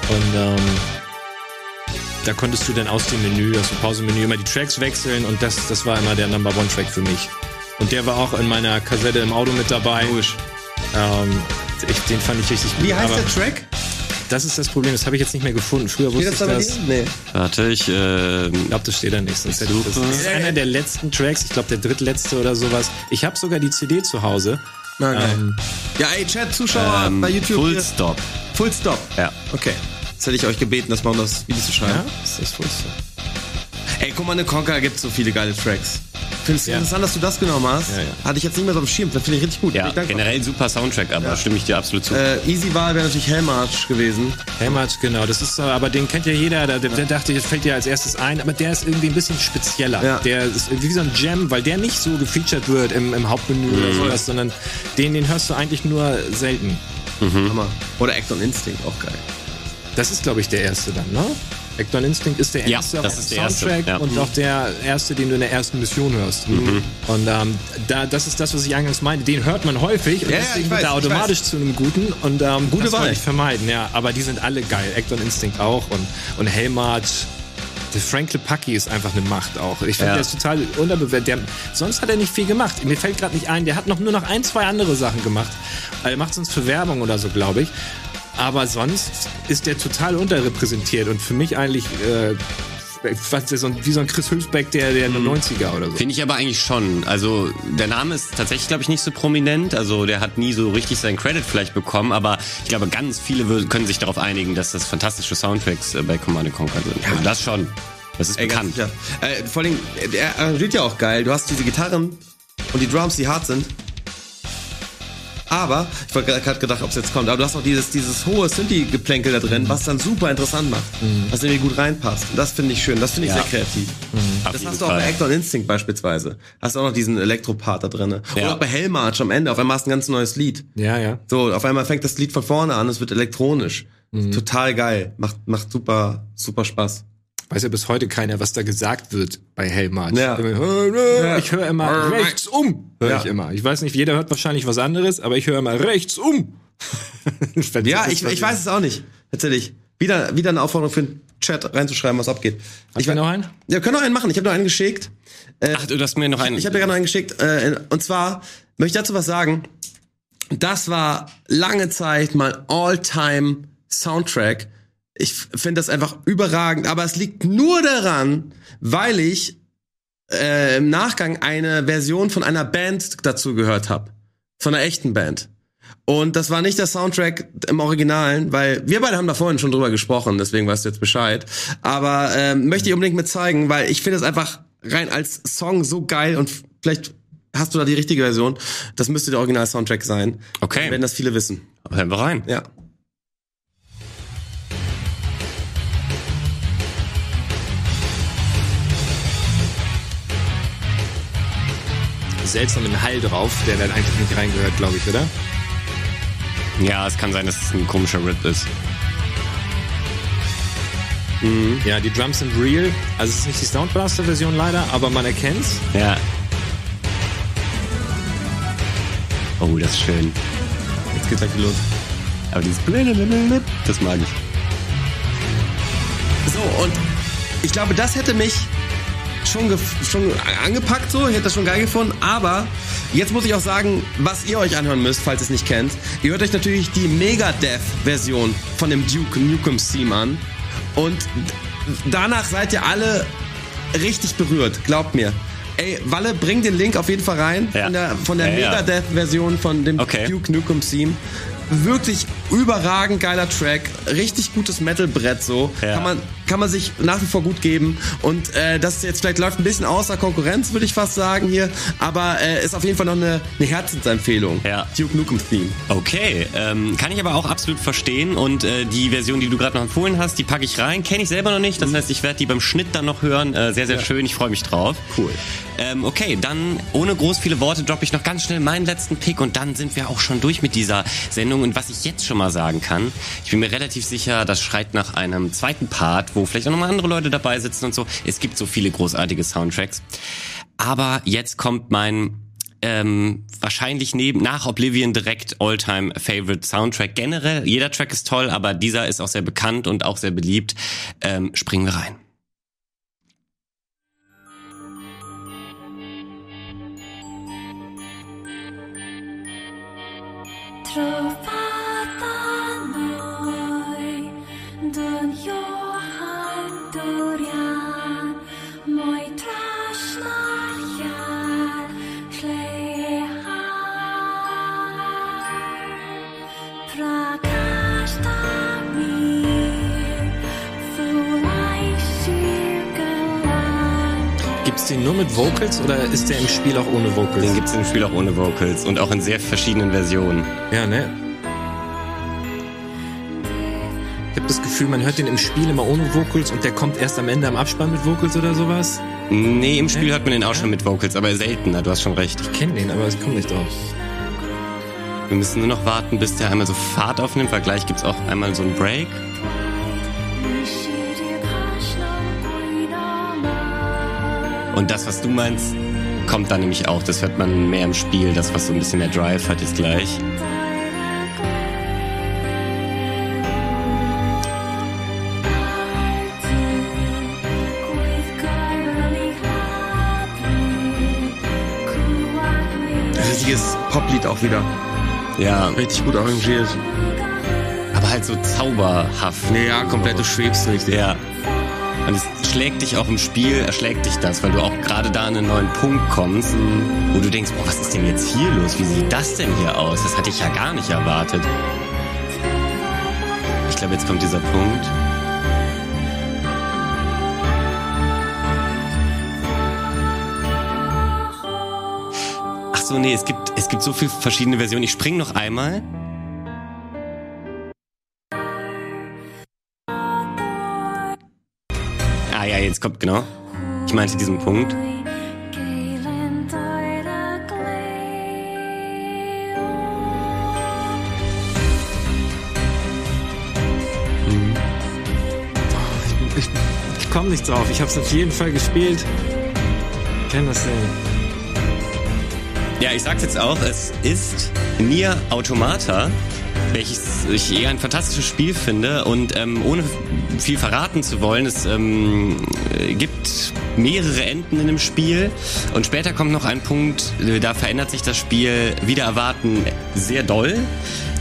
Und ähm, da konntest du dann aus dem Menü, aus dem Pausenmenü immer die Tracks wechseln und das, das war immer der Number One Track für mich. Und der war auch in meiner Kassette im Auto mit dabei. Ähm, ich, den fand ich richtig gut. Wie heißt der Track? Das ist das Problem, das habe ich jetzt nicht mehr gefunden. Früher wusste steht das ich das. Nee. Warte, ich äh, ich glaube, das steht da nicht. Sonst hätte das, das ist einer der letzten Tracks, ich glaube der drittletzte oder sowas. Ich habe sogar die CD zu Hause. Okay. Ähm, ja, ey, Chat, Zuschauer ähm, bei YouTube. Full hier. Stop. Full Stop. Ja. Okay. Jetzt hätte ich euch gebeten, das mal um das Video zu schreiben. Ja, das ist Full Stop. Ey, guck mal, eine Conker gibt so viele geile Tracks. Findest du ja. interessant, dass du das genommen hast? Ja, ja. Hatte ich jetzt nicht mehr so am Schirm. Das finde ich richtig gut. Ja, generell super Soundtrack, aber stimme ich dir absolut zu. Äh, Easy Wahl wäre natürlich Hellmarch gewesen. Hellmarch, genau. Das ist, aber den kennt ja jeder. Der, der dachte, das fällt dir als erstes ein. Aber der ist irgendwie ein bisschen spezieller. Ja. Der ist wie so ein Gem, weil der nicht so gefeatured wird im, im Hauptmenü mhm. oder sowas, sondern den, den hörst du eigentlich nur selten. Mhm. Hammer. Oder Act on Instinct, auch geil. Das ist, glaube ich, der erste dann, ne? Ecton Instinct ist der erste ja, das ist der Soundtrack erste, ja. und auch der erste, den du in der ersten Mission hörst. Mhm. Und ähm, da, das ist das, was ich eingangs meinte. Den hört man häufig und ja, deswegen wird er automatisch zu einem guten. Und ähm, Gute das Wahl. ich vermeiden, ja. Aber die sind alle geil. Ecton Instinct auch und, und Helmart. Der Frank Lepacki ist einfach eine Macht auch. Ich finde, ja. der ist total unterbewertet. Der, sonst hat er nicht viel gemacht. Mir fällt gerade nicht ein. Der hat noch nur noch ein, zwei andere Sachen gemacht. Er macht sonst für Werbung oder so, glaube ich. Aber sonst ist der total unterrepräsentiert und für mich eigentlich äh, wie so ein Chris Hülsbeck der, der mhm. 90er oder so. Finde ich aber eigentlich schon. Also der Name ist tatsächlich, glaube ich, nicht so prominent. Also der hat nie so richtig seinen Credit vielleicht bekommen, aber ich glaube, ganz viele können sich darauf einigen, dass das fantastische Soundtracks äh, bei Command Conquer sind. Ja. Also das schon. Das ist Ey, bekannt. Äh, vor allem, er arrangiert ja auch geil. Du hast diese Gitarren und die Drums, die hart sind. Aber, ich wollte gerade gedacht, ob es jetzt kommt, aber du hast auch dieses, dieses hohe Synthi-Geplänkel da drin, was dann super interessant macht. Mhm. Was irgendwie gut reinpasst. Und das finde ich schön, das finde ich ja. sehr kreativ. Mhm. Das hast du auch bei Actor Instinct beispielsweise. Hast du auch noch diesen Elektropart da drin. Ja. Oder auch bei Hellmarch am Ende, auf einmal hast du ein ganz neues Lied. Ja, ja. So, auf einmal fängt das Lied von vorne an, es wird elektronisch. Mhm. Total geil. Macht, macht super, super Spaß weiß ja bis heute keiner, was da gesagt wird bei Hellmarch. Ja. Ich höre immer rechts um, höre ja. ich immer. Ich weiß nicht, jeder hört wahrscheinlich was anderes, aber ich höre immer rechts um. ja, ich, ich weiß es auch nicht, tatsächlich. Wieder, wieder eine Aufforderung für den Chat reinzuschreiben, was abgeht. Hast ich will noch einen? Ja, wir können noch einen machen. Ich habe noch einen geschickt. Äh, Ach, du hast mir noch einen. Ich, ich habe dir gerade noch einen geschickt. Äh, und zwar möchte ich dazu was sagen. Das war lange Zeit mein All-Time Soundtrack ich finde das einfach überragend, aber es liegt nur daran, weil ich äh, im Nachgang eine Version von einer Band dazu gehört habe. Von einer echten Band. Und das war nicht der Soundtrack im Originalen, weil wir beide haben da vorhin schon drüber gesprochen, deswegen weißt du jetzt Bescheid. Aber ähm, möchte ich unbedingt mit zeigen, weil ich finde es einfach rein als Song so geil und vielleicht hast du da die richtige Version. Das müsste der Original-Soundtrack sein. Okay. Wenn das viele wissen. Hören wir rein. Ja. Seltsamen Hall drauf, der dann eigentlich nicht reingehört, glaube ich, oder? Ja, es kann sein, dass es ein komischer Rip ist. Mhm. Ja, die Drums sind real. Also es ist nicht die Soundblaster-Version leider, aber man erkennt's. Ja. Oh, das ist schön. Jetzt geht's gleich los. Aber dieses das mag ich. So, und ich glaube, das hätte mich schon, schon angepackt so, ich hätte das schon geil gefunden, aber jetzt muss ich auch sagen, was ihr euch anhören müsst, falls ihr es nicht kennt. Ihr hört euch natürlich die Megadeth-Version von dem Duke Nukem Theme an und danach seid ihr alle richtig berührt, glaubt mir. Ey, Walle, bring den Link auf jeden Fall rein ja. von der, von der ja, Megadeth-Version von dem okay. Duke Nukem Theme wirklich überragend geiler Track, richtig gutes Metal-Brett so. Ja. Kann man kann man sich nach wie vor gut geben und äh, das jetzt vielleicht läuft ein bisschen außer Konkurrenz, würde ich fast sagen hier, aber äh, ist auf jeden Fall noch eine, eine Herzensempfehlung. Ja. Duke Nukem Theme. Okay, ähm, kann ich aber auch absolut verstehen und äh, die Version, die du gerade noch empfohlen hast, die packe ich rein, kenne ich selber noch nicht, das mhm. heißt, ich werde die beim Schnitt dann noch hören. Äh, sehr, sehr ja. schön, ich freue mich drauf. Cool. Ähm, okay, dann ohne groß viele Worte droppe ich noch ganz schnell meinen letzten Pick und dann sind wir auch schon durch mit dieser Sendung und was ich jetzt schon mal sagen kann, ich bin mir relativ sicher, das schreit nach einem zweiten Part, wo vielleicht auch nochmal andere Leute dabei sitzen und so. Es gibt so viele großartige Soundtracks. Aber jetzt kommt mein ähm, wahrscheinlich neben nach Oblivion direkt Alltime Favorite Soundtrack generell. Jeder Track ist toll, aber dieser ist auch sehr bekannt und auch sehr beliebt. Ähm, springen wir rein. Trovata noi, dun your hand, den nur mit Vocals oder ist der im Spiel auch ohne Vocals? Den gibt's im Spiel auch ohne Vocals und auch in sehr verschiedenen Versionen. Ja, ne? Ich habe das Gefühl, man hört den im Spiel immer ohne Vocals und der kommt erst am Ende am Abspann mit Vocals oder sowas. Nee, im Spiel hört man den auch schon mit Vocals, aber seltener, du hast schon recht. Ich kenne den, aber es kommt nicht drauf. Wir müssen nur noch warten, bis der einmal so Fahrt aufnimmt, weil gleich gibt's auch einmal so einen Break. Und das, was du meinst, kommt dann nämlich auch. Das hört man mehr im Spiel. Das, was so ein bisschen mehr Drive hat, ist gleich. Richtiges Poplied auch wieder. Ja. Richtig gut arrangiert. Aber halt so zauberhaft. Ja, komplett, du schwebst richtig. Ja. Und es schlägt dich auch im Spiel, erschlägt dich das, weil du auch gerade da an einen neuen Punkt kommst, wo du denkst, boah, was ist denn jetzt hier los? Wie sieht das denn hier aus? Das hatte ich ja gar nicht erwartet. Ich glaube, jetzt kommt dieser Punkt. Ach so, nee, es gibt, es gibt so viele verschiedene Versionen. Ich spring noch einmal. Jetzt kommt, genau. Ich meinte diesen Punkt. Ich komme nicht drauf. Ich habe es auf jeden Fall gespielt. Ich kenn das Ding. Ja, ich sag's jetzt auch, es ist Nier Automata, welches ich eher ein fantastisches Spiel finde und ähm, ohne viel verraten zu wollen, es ähm, gibt mehrere Enden in dem Spiel und später kommt noch ein Punkt, da verändert sich das Spiel wieder erwarten sehr doll.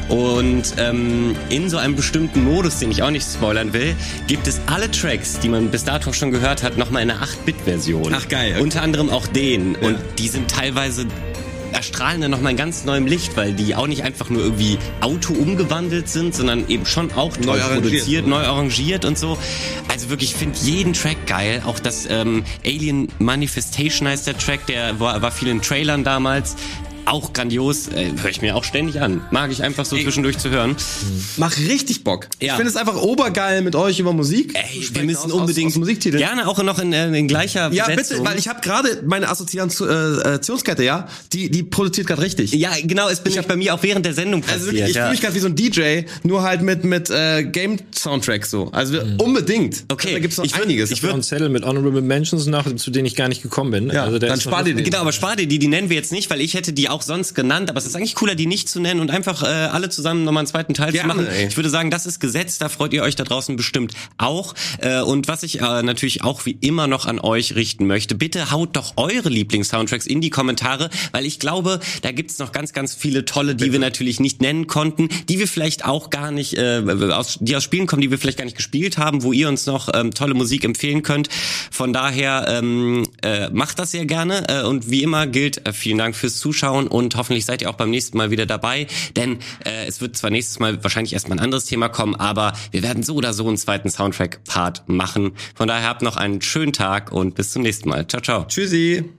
Und ähm, in so einem bestimmten Modus, den ich auch nicht spoilern will, gibt es alle Tracks, die man bis dato schon gehört hat, nochmal in einer 8-Bit-Version. Ach, geil, okay. Unter anderem auch den. Und die sind teilweise erstrahlen dann nochmal in ganz neuem Licht, weil die auch nicht einfach nur irgendwie Auto umgewandelt sind, sondern eben schon auch toll Neu produziert, neu arrangiert und so. Also wirklich, ich finde jeden Track geil. Auch das ähm, Alien Manifestation heißt der Track, der war, war viel in Trailern damals. Auch grandios, äh, höre ich mir auch ständig an. Mag ich einfach so zwischendurch zu hören. Mach richtig Bock. Ja. Ich finde es einfach obergeil mit euch über Musik. Ey, wir müssen aus- aus- unbedingt aus Musiktiteln. gerne auch noch in, äh, in gleicher Ja, Besetzung. bitte, weil ich habe gerade meine Assoziationskette, ja, die die produziert gerade richtig. ja, genau, es bin ich bei mir auch während der Sendung passiert. Also wirklich, ich ja. fühle mich gerade wie so ein DJ, nur halt mit mit äh, Game Soundtrack so. Also wir- unbedingt. Okay, da gibt's noch ich würd- einiges. ich Ich einen Zettel mit Honorable Mentions nach, zu denen ich gar nicht gekommen bin. Ja, der dann spar dir den. Genau, aber spar dir die, die nennen wir jetzt nicht, weil ich hätte die auch sonst genannt, aber es ist eigentlich cooler, die nicht zu nennen und einfach äh, alle zusammen nochmal einen zweiten Teil Gerne, zu machen. ey. Ich würde sagen, das ist Gesetz, da freut ihr euch da draußen bestimmt auch. Äh, und was ich äh, natürlich auch wie immer noch an euch richten möchte, bitte haut doch eure Lieblings-Soundtracks in die Kommentare, weil ich glaube, da gibt's noch ganz, ganz viele tolle, die wir natürlich nicht nennen konnten, die wir vielleicht auch gar nicht, äh, aus, die aus Spielen kommen, die wir vielleicht gar nicht gespielt haben, wo ihr uns noch ähm, tolle Musik empfehlen könnt. Von daher ähm, äh, macht das sehr gerne äh, und wie immer gilt, äh, vielen Dank fürs Zuschauen und hoffentlich seid ihr auch beim nächsten Mal wieder dabei, denn äh, es wird zwar nächstes Mal wahrscheinlich erstmal ein anderes Thema kommen, aber wir werden so oder so einen zweiten Soundtrack-Part machen. Von daher habt noch einen schönen Tag und bis zum nächsten Mal. Ciao, ciao. Tschüssi.